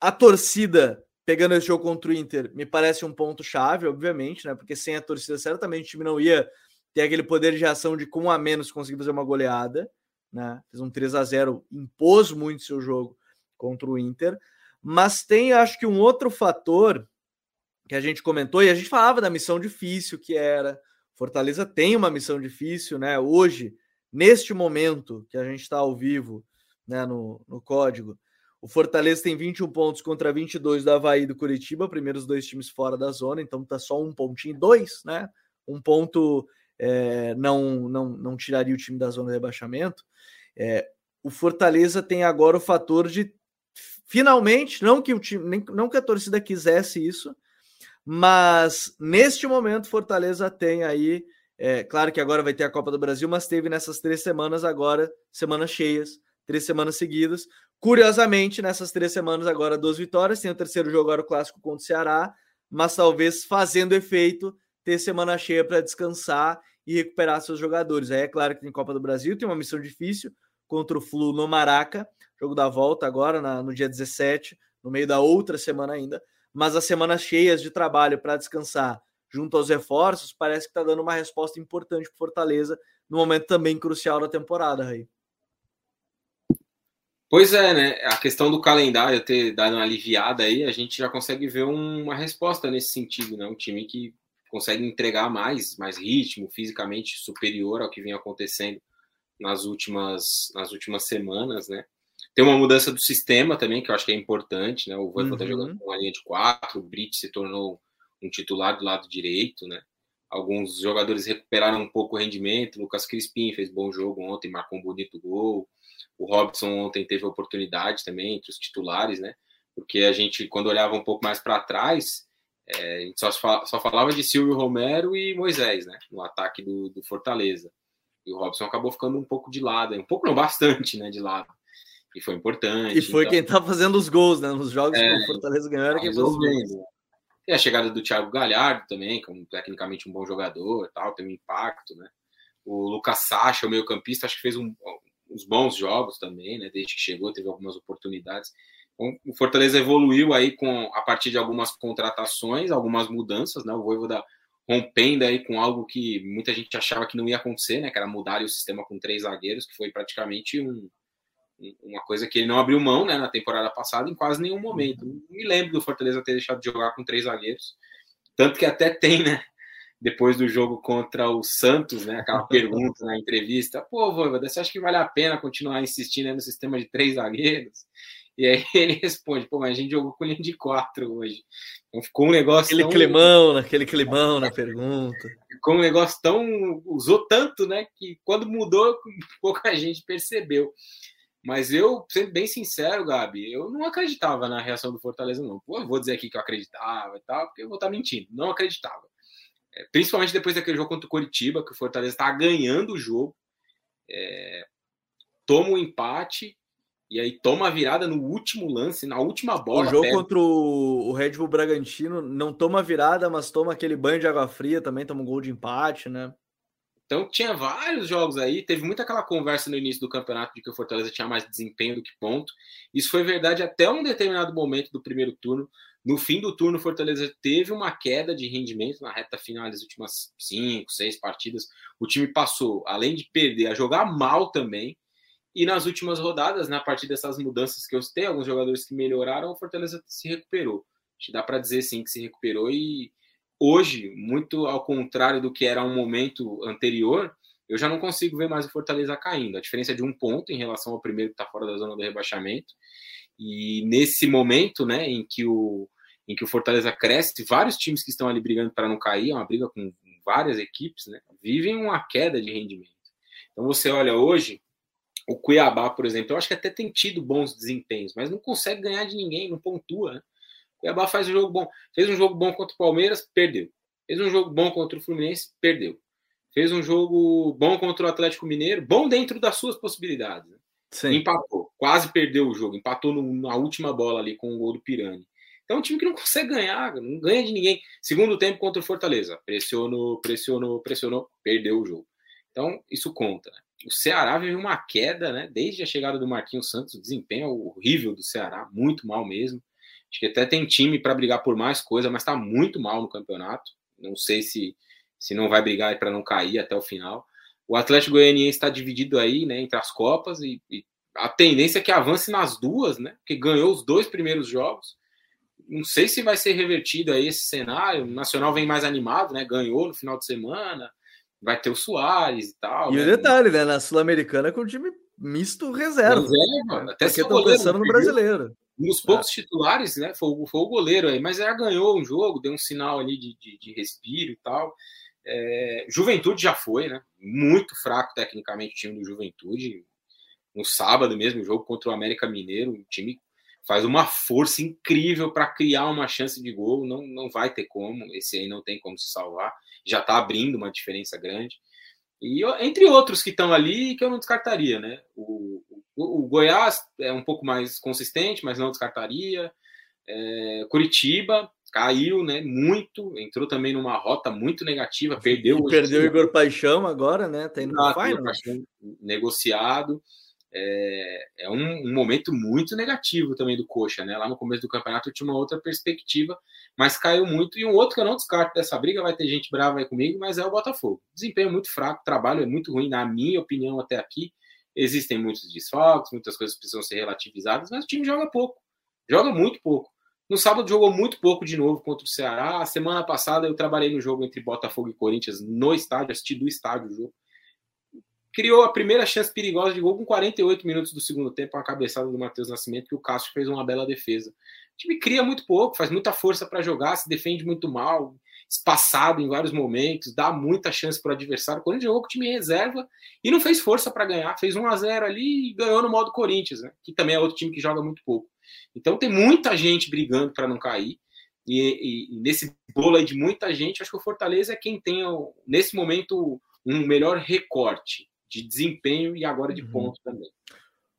a torcida pegando esse jogo contra o Inter me parece um ponto chave, obviamente, né? Porque sem a torcida, certamente o time não ia ter aquele poder de reação de com um a menos conseguir fazer uma goleada né? Fez um 3 a 0 impôs muito seu jogo contra o Inter. Mas tem, acho que, um outro fator que a gente comentou, e a gente falava da missão difícil que era. Fortaleza tem uma missão difícil, né? Hoje, neste momento que a gente está ao vivo, né, no, no código, o Fortaleza tem 21 pontos contra 22 do Havaí e do Curitiba, primeiros dois times fora da zona, então tá só um pontinho, dois, né? Um ponto é, não, não, não tiraria o time da zona de rebaixamento. É, o Fortaleza tem agora o fator de finalmente, não que o time, nem, não que a torcida quisesse isso, mas neste momento Fortaleza tem aí, é, claro que agora vai ter a Copa do Brasil, mas teve nessas três semanas agora, semanas cheias, três semanas seguidas. Curiosamente, nessas três semanas agora, duas vitórias, tem o terceiro jogo agora o clássico contra o Ceará, mas talvez fazendo efeito ter semana cheia para descansar e recuperar seus jogadores. Aí é claro que tem Copa do Brasil, tem uma missão difícil contra o Flu no Maraca, jogo da volta agora na, no dia 17, no meio da outra semana ainda, mas as semanas cheias de trabalho para descansar junto aos reforços, parece que está dando uma resposta importante para Fortaleza no momento também crucial da temporada, Raí. Pois é, né? A questão do calendário ter dado uma aliviada aí, a gente já consegue ver uma resposta nesse sentido, né? Um time que consegue entregar mais, mais ritmo, fisicamente superior ao que vinha acontecendo nas últimas, nas últimas semanas, né? Tem uma mudança do sistema também, que eu acho que é importante, né? O Voivoda uhum. tá jogando com uma linha de quatro, o Brit se tornou um titular do lado direito, né? Alguns jogadores recuperaram um pouco o rendimento. Lucas Crispim fez bom jogo ontem, marcou um bonito gol. O Robson ontem teve oportunidade também entre os titulares, né? Porque a gente, quando olhava um pouco mais para trás, é, a gente só, só falava de Silvio Romero e Moisés, né? No ataque do, do Fortaleza. E o Robson acabou ficando um pouco de lado, um pouco não, bastante, né? De lado e foi importante. E foi então... quem tá fazendo os gols, né? Nos jogos é, que o Fortaleza ganhou era quem fez os gols. E a chegada do Thiago Galhardo também, que é tecnicamente um bom jogador, tal, tem um impacto, né? O Lucas Sacha, o meio-campista, acho que fez um, uns bons jogos também, né? Desde que chegou, teve algumas oportunidades. O Fortaleza evoluiu aí com a partir de algumas contratações, algumas mudanças, né? O Voivoda rompendo aí com algo que muita gente achava que não ia acontecer, né? Que era mudar o sistema com três zagueiros, que foi praticamente um, uma coisa que ele não abriu mão né, na temporada passada em quase nenhum momento. Não me lembro do Fortaleza ter deixado de jogar com três zagueiros. Tanto que até tem, né? Depois do jogo contra o Santos, né? Aquela pergunta na entrevista: pô, Voivoda, você acha que vale a pena continuar insistindo no sistema de três zagueiros? E aí ele responde: pô, mas a gente jogou com linha de quatro hoje. Então ficou um negócio. Aquele tão... climão, naquele climão na pergunta. Ficou um negócio tão. usou tanto, né? Que quando mudou, pouca gente percebeu. Mas eu, sendo bem sincero, Gabi, eu não acreditava na reação do Fortaleza, não. Pô, eu vou dizer aqui que eu acreditava e tal, porque eu vou estar mentindo. Não acreditava. É, principalmente depois daquele jogo contra o Coritiba, que o Fortaleza está ganhando o jogo, é, toma o um empate e aí toma a virada no último lance, na última bola. O jogo pega. contra o Red Bull Bragantino não toma virada, mas toma aquele banho de água fria também, toma um gol de empate, né? Então tinha vários jogos aí, teve muita aquela conversa no início do campeonato de que o Fortaleza tinha mais desempenho do que ponto. Isso foi verdade até um determinado momento do primeiro turno. No fim do turno, o Fortaleza teve uma queda de rendimento na reta final das últimas cinco, seis partidas. O time passou, além de perder, a jogar mal também. E nas últimas rodadas, né, partir dessas mudanças que eu citei, alguns jogadores que melhoraram, o Fortaleza se recuperou. Acho que dá para dizer sim que se recuperou e Hoje, muito ao contrário do que era um momento anterior, eu já não consigo ver mais o Fortaleza caindo. A diferença é de um ponto em relação ao primeiro que está fora da zona do rebaixamento. E nesse momento, né, em que o em que o Fortaleza cresce, vários times que estão ali brigando para não cair, é uma briga com várias equipes, né, vivem uma queda de rendimento. Então você olha hoje, o Cuiabá, por exemplo, eu acho que até tem tido bons desempenhos, mas não consegue ganhar de ninguém, não pontua, né? Cuiabá faz um jogo bom. Fez um jogo bom contra o Palmeiras, perdeu. Fez um jogo bom contra o Fluminense, perdeu. Fez um jogo bom contra o Atlético Mineiro, bom dentro das suas possibilidades. Né? Empatou, quase perdeu o jogo, empatou no, na última bola ali com o gol do Pirani. Então, é um time que não consegue ganhar, não ganha de ninguém. Segundo tempo contra o Fortaleza, pressionou, pressionou, pressionou, perdeu o jogo. Então, isso conta. Né? O Ceará vive uma queda, né? Desde a chegada do Marquinhos Santos, o desempenho é horrível do Ceará, muito mal mesmo. Acho que até tem time para brigar por mais coisa, mas está muito mal no campeonato. Não sei se, se não vai brigar para não cair até o final. O Atlético Goianiense está dividido aí né, entre as Copas e, e a tendência é que avance nas duas, né? Porque ganhou os dois primeiros jogos. Não sei se vai ser revertido aí esse cenário. O Nacional vem mais animado, né? Ganhou no final de semana. Vai ter o Soares e tal. E né? o detalhe, né? Na Sul-Americana com o time misto reserva. Reserva. Até porque estão pensando no brasileiro. Um dos poucos é. titulares, né? Foi, foi, o goleiro aí, mas já ganhou um jogo, deu um sinal ali de, de, de respiro e tal. É, Juventude já foi, né? Muito fraco tecnicamente o time do Juventude. No sábado mesmo, o jogo contra o América Mineiro, o time faz uma força incrível para criar uma chance de gol. Não, não vai ter como, esse aí não tem como se salvar. Já está abrindo uma diferença grande. E entre outros que estão ali que eu não descartaria, né? O, o, o, Goiás é um pouco mais consistente, mas não descartaria. É, Curitiba caiu, né? Muito, entrou também numa rota muito negativa, perdeu. Perdeu o Igor Paixão agora, né? Tá indo ah, final. negociado. É, é um, um, momento muito negativo também do Coxa, né? Lá no começo do campeonato eu tinha uma outra perspectiva, mas caiu muito. E um outro que eu não descarto dessa briga, vai ter gente brava aí comigo, mas é o Botafogo. Desempenho muito fraco, trabalho é muito ruim, na minha opinião, até aqui. Existem muitos desfalques, muitas coisas precisam ser relativizadas, mas o time joga pouco, joga muito pouco. No sábado jogou muito pouco de novo contra o Ceará. A semana passada eu trabalhei no jogo entre Botafogo e Corinthians no estádio, assisti do estádio o jogo. Criou a primeira chance perigosa de gol com 48 minutos do segundo tempo, uma cabeçada do Matheus Nascimento, que o Cássio fez uma bela defesa. O time cria muito pouco, faz muita força para jogar, se defende muito mal, espaçado em vários momentos, dá muita chance para o adversário. Quando jogou com o time reserva e não fez força para ganhar, fez 1 a 0 ali e ganhou no modo Corinthians, né? que também é outro time que joga muito pouco. Então tem muita gente brigando para não cair. E, e, nesse bolo aí de muita gente, acho que o Fortaleza é quem tem, nesse momento, um melhor recorte de desempenho e agora de uhum. ponto também.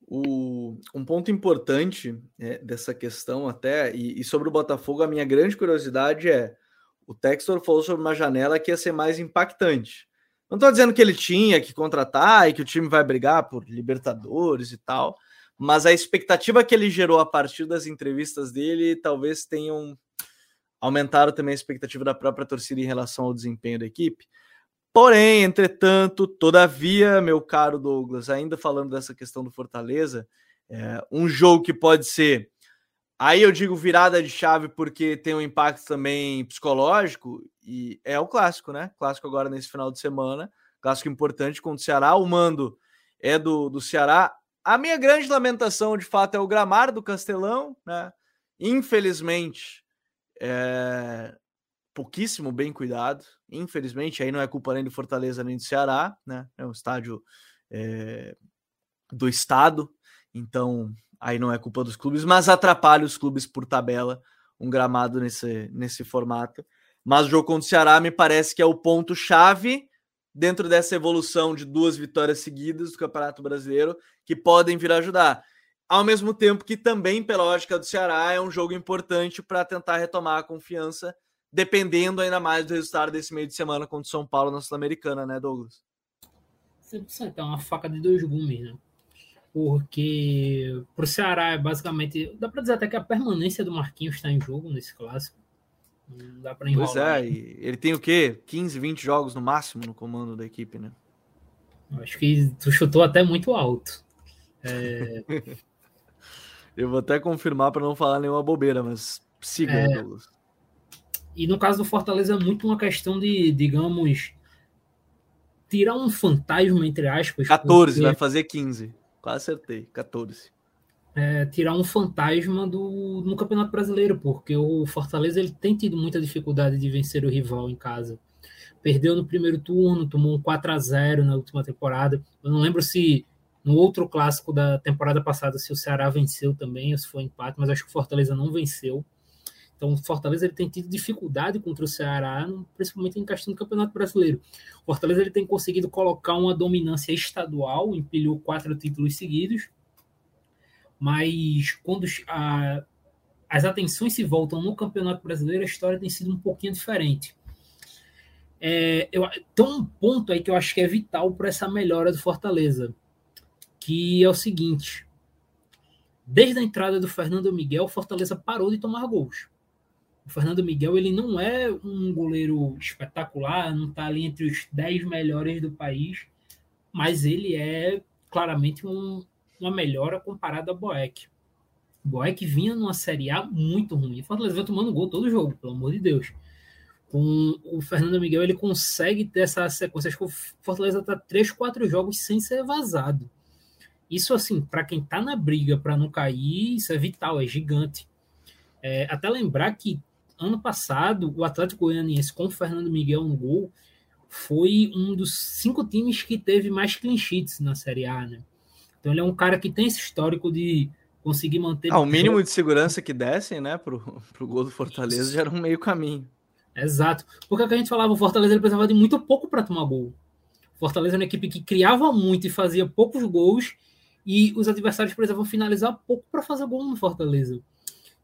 O, um ponto importante é, dessa questão até, e, e, sobre o Botafogo, a minha grande curiosidade é, o Textor falou sobre uma janela que ia ser mais impactante. Não estou dizendo que ele tinha que contratar e que o time vai brigar por Libertadores e tal, mas a expectativa que ele gerou a partir das entrevistas dele talvez tenham aumentado também a expectativa da própria torcida em relação ao desempenho da equipe. Porém, entretanto, todavia, meu caro Douglas, ainda falando dessa questão do Fortaleza, é, um jogo que pode ser, aí eu digo virada de chave porque tem um impacto também psicológico, e é o clássico, né? Clássico agora nesse final de semana, clássico importante contra o Ceará. O mando é do, do Ceará. A minha grande lamentação, de fato, é o gramado do Castelão, né? Infelizmente, é, pouquíssimo bem cuidado. Infelizmente, aí não é culpa nem do Fortaleza nem do Ceará, né? É um estádio é, do estado, então aí não é culpa dos clubes, mas atrapalha os clubes por tabela um gramado nesse, nesse formato. Mas o jogo contra o Ceará me parece que é o ponto-chave dentro dessa evolução de duas vitórias seguidas do Campeonato Brasileiro que podem vir a ajudar. Ao mesmo tempo que também, pela lógica do Ceará, é um jogo importante para tentar retomar a confiança dependendo ainda mais do resultado desse meio de semana contra o São Paulo na Sul-Americana, né, Douglas? 100%, é uma faca de dois gumes, né? Porque para o Ceará é basicamente. Dá para dizer até que a permanência do Marquinhos está em jogo nesse clássico. Não dá para enrolar. Pois é, ele tem o quê? 15, 20 jogos no máximo no comando da equipe, né? Acho que tu chutou até muito alto. É... Eu vou até confirmar para não falar nenhuma bobeira, mas siga, é... Douglas. E no caso do Fortaleza é muito uma questão de, digamos, tirar um fantasma, entre aspas. 14, porque, vai fazer 15. Quase acertei, 14. É, tirar um fantasma do, no Campeonato Brasileiro, porque o Fortaleza ele tem tido muita dificuldade de vencer o rival em casa. Perdeu no primeiro turno, tomou um 4 a 0 na última temporada. Eu não lembro se no outro clássico da temporada passada se o Ceará venceu também, ou se foi empate, mas acho que o Fortaleza não venceu. Então, o Fortaleza ele tem tido dificuldade contra o Ceará, principalmente em questão do Campeonato Brasileiro. O Fortaleza ele tem conseguido colocar uma dominância estadual, empilhou quatro títulos seguidos, mas quando a, as atenções se voltam no Campeonato Brasileiro, a história tem sido um pouquinho diferente. É, eu, tem um ponto aí que eu acho que é vital para essa melhora do Fortaleza, que é o seguinte: desde a entrada do Fernando Miguel, Fortaleza parou de tomar gols. O Fernando Miguel ele não é um goleiro espetacular, não está ali entre os 10 melhores do país, mas ele é claramente um, uma melhora comparada ao Boeck. Boeck vinha numa Série A muito ruim. O Fortaleza vai tomando gol todo jogo, pelo amor de Deus. Com o Fernando Miguel, ele consegue ter essa sequência. Acho que o Fortaleza está três, quatro jogos sem ser vazado. Isso, assim, para quem está na briga para não cair, isso é vital, é gigante. É, até lembrar que ano passado, o Atlético Goianiense com o Fernando Miguel no gol foi um dos cinco times que teve mais clean sheets na Série A, né? Então ele é um cara que tem esse histórico de conseguir manter. Ah, o mínimo de segurança que dessem, né, pro, pro gol do Fortaleza já era um meio caminho. Exato. Porque é que a gente falava, o Fortaleza ele precisava de muito pouco para tomar gol. O Fortaleza é uma equipe que criava muito e fazia poucos gols, e os adversários precisavam finalizar pouco para fazer gol no Fortaleza.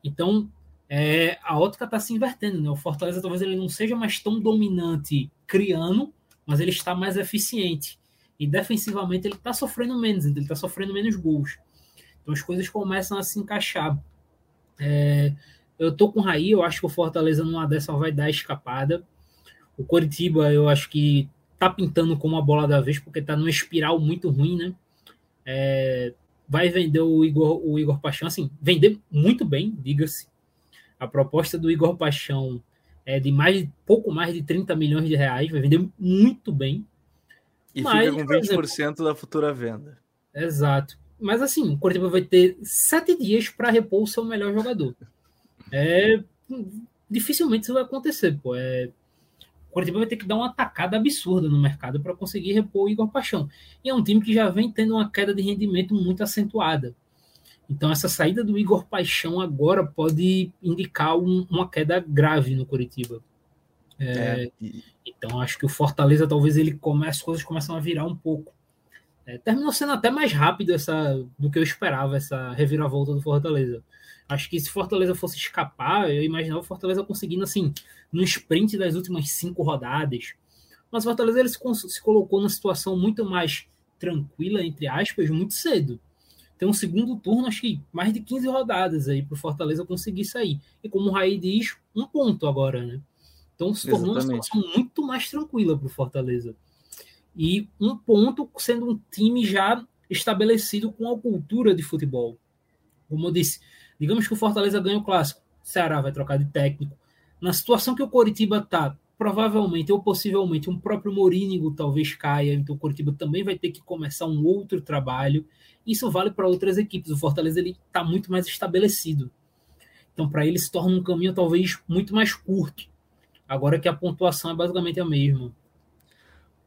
Então, é, a ótica está se invertendo. Né? O Fortaleza talvez ele não seja mais tão dominante criando, mas ele está mais eficiente. E defensivamente ele está sofrendo menos, ele está sofrendo menos gols. Então as coisas começam a se encaixar. É, eu tô com o Raí, eu acho que o Fortaleza numa dessa vai dar escapada. O Coritiba eu acho que tá pintando como a bola da vez, porque tá numa espiral muito ruim, né? É, vai vender o Igor, o Igor Paixão, assim, vender muito bem, diga-se. A proposta do Igor Paixão é de mais pouco mais de 30 milhões de reais, vai vender muito bem. E Mas, fica com 20% exemplo, da futura venda. Exato. Mas assim, o Coritiba vai ter sete dias para repor o seu melhor jogador. É, dificilmente isso vai acontecer, pô. É, o Coritiba vai ter que dar uma atacada absurda no mercado para conseguir repor o Igor Paixão. E é um time que já vem tendo uma queda de rendimento muito acentuada. Então, essa saída do Igor Paixão agora pode indicar um, uma queda grave no Curitiba. É, é. Então, acho que o Fortaleza talvez ele comece, as coisas começam a virar um pouco. É, terminou sendo até mais rápido essa do que eu esperava, essa reviravolta do Fortaleza. Acho que se Fortaleza fosse escapar, eu imaginava o Fortaleza conseguindo, assim, no sprint das últimas cinco rodadas. Mas o Fortaleza ele se, se colocou numa situação muito mais tranquila, entre aspas, muito cedo tem um segundo turno, acho que mais de 15 rodadas aí para o Fortaleza conseguir sair. E como o Raí diz, um ponto agora, né? Então se tornou Exatamente. uma situação muito mais tranquila para o Fortaleza. E um ponto sendo um time já estabelecido com a cultura de futebol. Como eu disse, digamos que o Fortaleza ganha o clássico, o Ceará vai trocar de técnico. Na situação que o Coritiba está, provavelmente ou possivelmente um próprio Morínigo talvez caia, então o Coritiba também vai ter que começar um outro trabalho. Isso vale para outras equipes. O Fortaleza ele está muito mais estabelecido. Então, para ele se torna um caminho talvez muito mais curto. Agora que a pontuação é basicamente a mesma.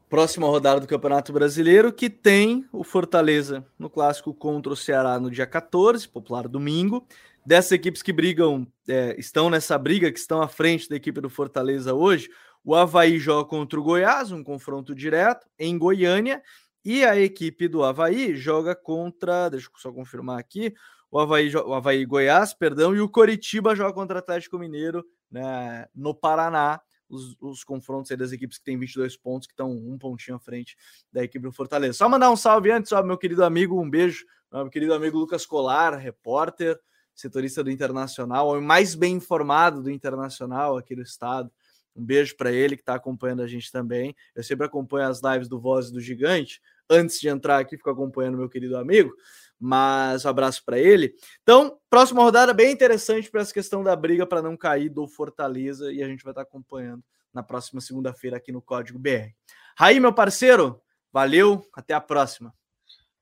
Próxima rodada do Campeonato Brasileiro, que tem o Fortaleza no clássico contra o Ceará no dia 14, popular domingo. Dessas equipes que brigam, é, estão nessa briga, que estão à frente da equipe do Fortaleza hoje, o Havaí joga contra o Goiás, um confronto direto em Goiânia, e a equipe do Havaí joga contra, deixa eu só confirmar aqui, o Havaí, o Havaí Goiás, perdão, e o Coritiba joga contra o Atlético Mineiro né, no Paraná. Os, os confrontos das equipes que têm 22 pontos, que estão um pontinho à frente da equipe do Fortaleza. Só mandar um salve antes, ó, meu querido amigo, um beijo, meu querido amigo Lucas Colar, repórter, setorista do Internacional, o mais bem informado do Internacional aqui no estado. Um beijo para ele que está acompanhando a gente também. Eu sempre acompanho as lives do Voz do Gigante antes de entrar aqui, fico acompanhando meu querido amigo, mas um abraço para ele. Então, próxima rodada bem interessante para essa questão da briga para não cair do Fortaleza e a gente vai estar tá acompanhando na próxima segunda-feira aqui no Código BR. Raí, meu parceiro, valeu, até a próxima.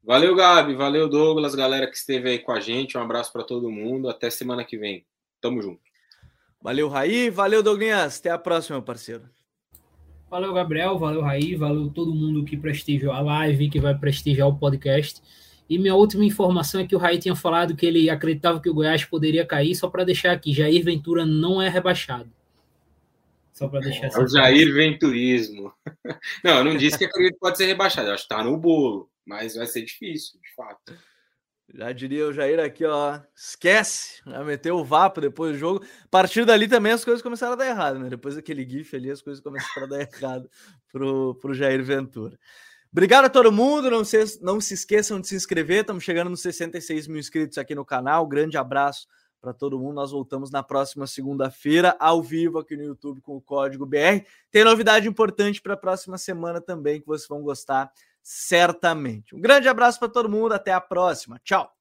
Valeu, Gabi, valeu, Douglas, galera que esteve aí com a gente, um abraço para todo mundo, até semana que vem. Tamo junto. Valeu, Raí, valeu, Douglas, até a próxima, meu parceiro. Valeu, Gabriel. Valeu, Raí. Valeu todo mundo que prestigiou a live, que vai prestigiar o podcast. E minha última informação é que o Raí tinha falado que ele acreditava que o Goiás poderia cair, só para deixar aqui, Jair Ventura não é rebaixado. Só para deixar É o Jair Venturismo. Não, eu não disse que acredito que pode ser rebaixado, eu acho que está no bolo, mas vai ser difícil, de fato. Já diria o Jair aqui, ó. Esquece. Já meteu o vapo depois do jogo. A partir dali também as coisas começaram a dar errado, né? Depois daquele GIF ali, as coisas começaram a dar errado pro, pro Jair Ventura. Obrigado a todo mundo. Não se, não se esqueçam de se inscrever. Estamos chegando nos 66 mil inscritos aqui no canal. Grande abraço para todo mundo. Nós voltamos na próxima segunda-feira, ao vivo aqui no YouTube com o código BR. Tem novidade importante para a próxima semana também que vocês vão gostar certamente. Um grande abraço para todo mundo, até a próxima. Tchau.